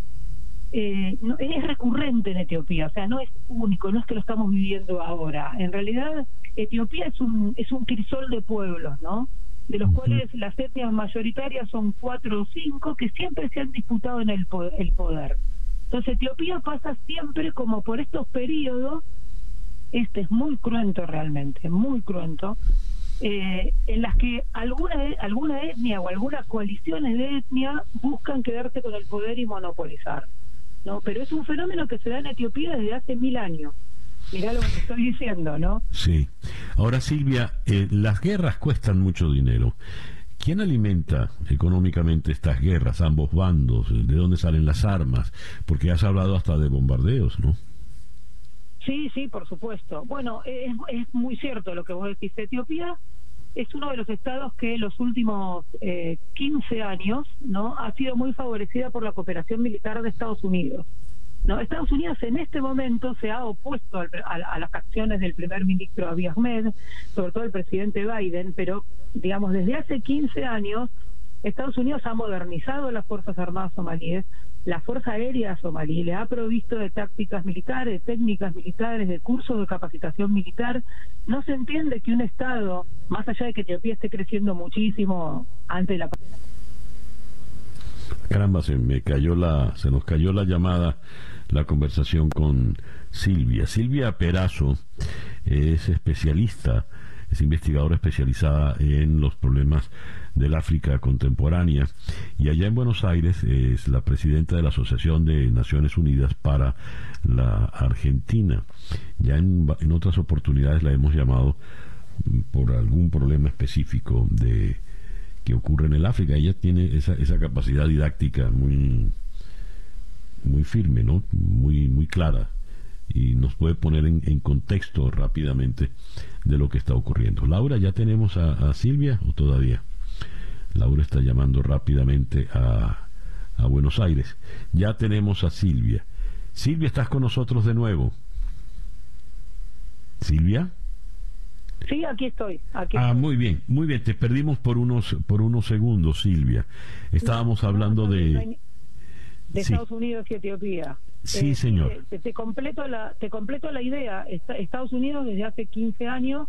eh, no, es recurrente en Etiopía, o sea, no es único, no es que lo estamos viviendo ahora. En realidad, Etiopía es un es un crisol de pueblos, ¿no? De los cuales las etnias mayoritarias son cuatro o cinco que siempre se han disputado en el el poder. Entonces, Etiopía pasa siempre como por estos periodos este es muy cruento realmente, muy cruento, eh, en las que alguna, alguna etnia o algunas coaliciones de etnia buscan quedarse con el poder y monopolizar. ¿no? Pero es un fenómeno que se da en Etiopía desde hace mil años. Mirá lo que estoy diciendo, ¿no? Sí. Ahora, Silvia, eh, las guerras cuestan mucho dinero. ¿Quién alimenta económicamente estas guerras, ambos bandos? ¿De dónde salen las armas? Porque has hablado hasta de bombardeos, ¿no? Sí, sí, por supuesto. Bueno, es, muy cierto lo que vos decís. Etiopía es uno de los estados que los últimos eh, 15 años no ha sido muy favorecida por la cooperación militar de Estados Unidos. No, Estados Unidos en este momento se ha opuesto a, las acciones del primer ministro Abiy Ahmed, sobre todo el presidente Biden, pero digamos desde hace 15 años Estados Unidos ha modernizado las Fuerzas Armadas somalíes, la Fuerza Aérea somalí le ha provisto de tácticas militares, técnicas militares, de cursos de capacitación militar. No se entiende que un Estado, más allá de que Etiopía esté creciendo muchísimo antes de la Caramba, se me cayó la, se nos cayó la llamada, la conversación con Silvia. Silvia Perazo es especialista, es investigadora especializada en los problemas del África contemporánea y allá en Buenos Aires es la presidenta de la Asociación de Naciones Unidas para la Argentina. Ya en, en otras oportunidades la hemos llamado por algún problema específico de que ocurre en el África. Ella tiene esa, esa capacidad didáctica muy, muy firme, ¿no? Muy, muy clara y nos puede poner en, contexto rápidamente de lo que está ocurriendo. Laura, ¿ya tenemos a, Silvia o todavía? Laura está llamando rápidamente a, a Buenos Aires. Ya tenemos a Silvia. Silvia, ¿estás con nosotros de nuevo? Silvia. Sí, aquí estoy. ah, muy bien, muy bien. Te perdimos por unos por unos segundos, Silvia. Estábamos hablando de de Estados Unidos y Etiopía. Sí, eh, señor. Te, te, completo la te completo la idea. Estados Unidos desde hace 15 años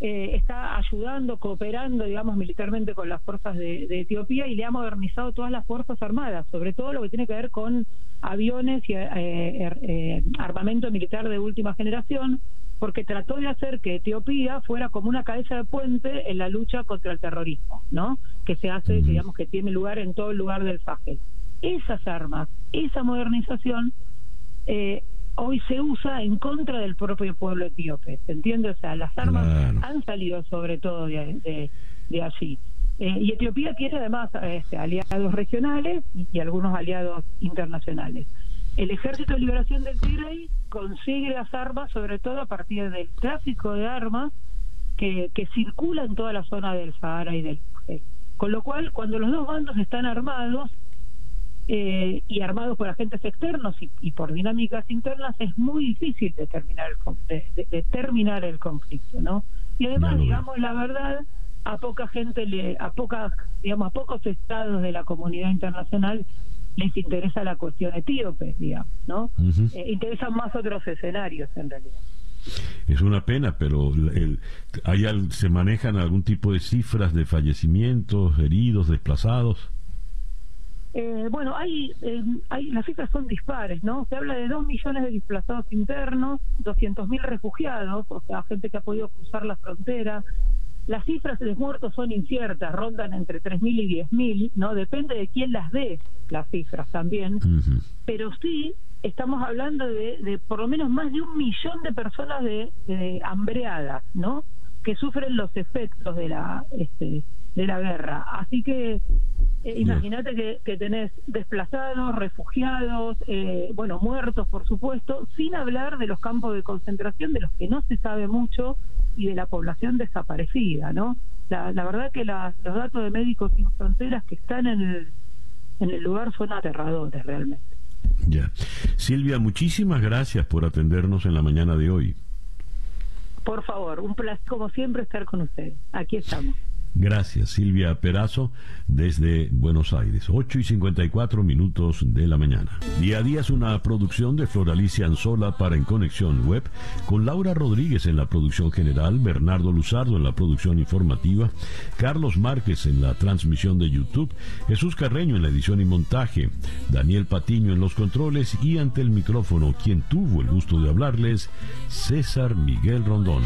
eh, está ayudando, cooperando, digamos, militarmente con las fuerzas de, Etiopía y le ha modernizado todas las fuerzas armadas, sobre todo lo que tiene que ver con aviones y eh, er, armamento militar de última generación porque trató de hacer que Etiopía fuera como una cabeza de puente en la lucha contra el terrorismo, ¿no? Que se hace, digamos, que tiene lugar en todo el lugar del Sahel. Esas armas, esa modernización, eh, hoy se usa en contra del propio pueblo etíope, ¿se entiende? O sea, las armas han salido sobre todo de, de, allí. Eh, y Etiopía tiene además este, aliados regionales y algunos aliados internacionales. El Ejército de Liberación del Tigray consigue las armas, sobre todo a partir del tráfico de armas que, que circula en toda la zona del Sahara y del Sahel. Con lo cual, cuando los dos bandos están armados eh, y armados por agentes externos y, por dinámicas internas, es muy difícil determinar el, de, el conflicto, ¿no? Y además, digamos la verdad, a poca gente, le, a pocas, digamos, a pocos estados de la comunidad internacional les interesa la cuestión etíope, digamos, ¿no? Eh, interesan más otros escenarios en realidad. Es una pena, pero el, hay, ¿se manejan algún tipo de cifras de fallecimientos, heridos, desplazados? Eh, bueno, hay, eh, hay, las cifras son dispares, ¿no? Se habla de dos millones de desplazados internos, 200.000 refugiados, o sea, gente que ha podido cruzar la frontera, las cifras de muertos son inciertas, rondan entre 3.000 y 10.000, ¿no? Depende de quién las dé, las cifras también. Pero sí estamos hablando de, por lo menos más de un millón de personas de, hambreadas, ¿no? Que sufren los efectos de la, este, de la guerra. Así que eh, imagínate que, que, tenés desplazados, refugiados, eh, bueno, muertos, por supuesto, sin hablar de los campos de concentración, de los que no se sabe mucho, y de la población desaparecida, ¿no? La, verdad que los datos de Médicos Sin Fronteras que están en el, en el lugar son aterradores realmente. Ya. Silvia, muchísimas gracias por atendernos en la mañana de hoy. Por favor, un placer como siempre estar con usted. Aquí estamos. Gracias, Silvia Perazo, desde Buenos Aires. 8 y 54 minutos de la mañana. Día a día es una producción de Floralicia Anzola para En Conexión Web, con Laura Rodríguez en la producción general, Bernardo Luzardo en la producción informativa, Carlos Márquez en la transmisión de YouTube, Jesús Carreño en la edición y montaje, Daniel Patiño en los controles y ante el micrófono, quien tuvo el gusto de hablarles, César Miguel Rondón.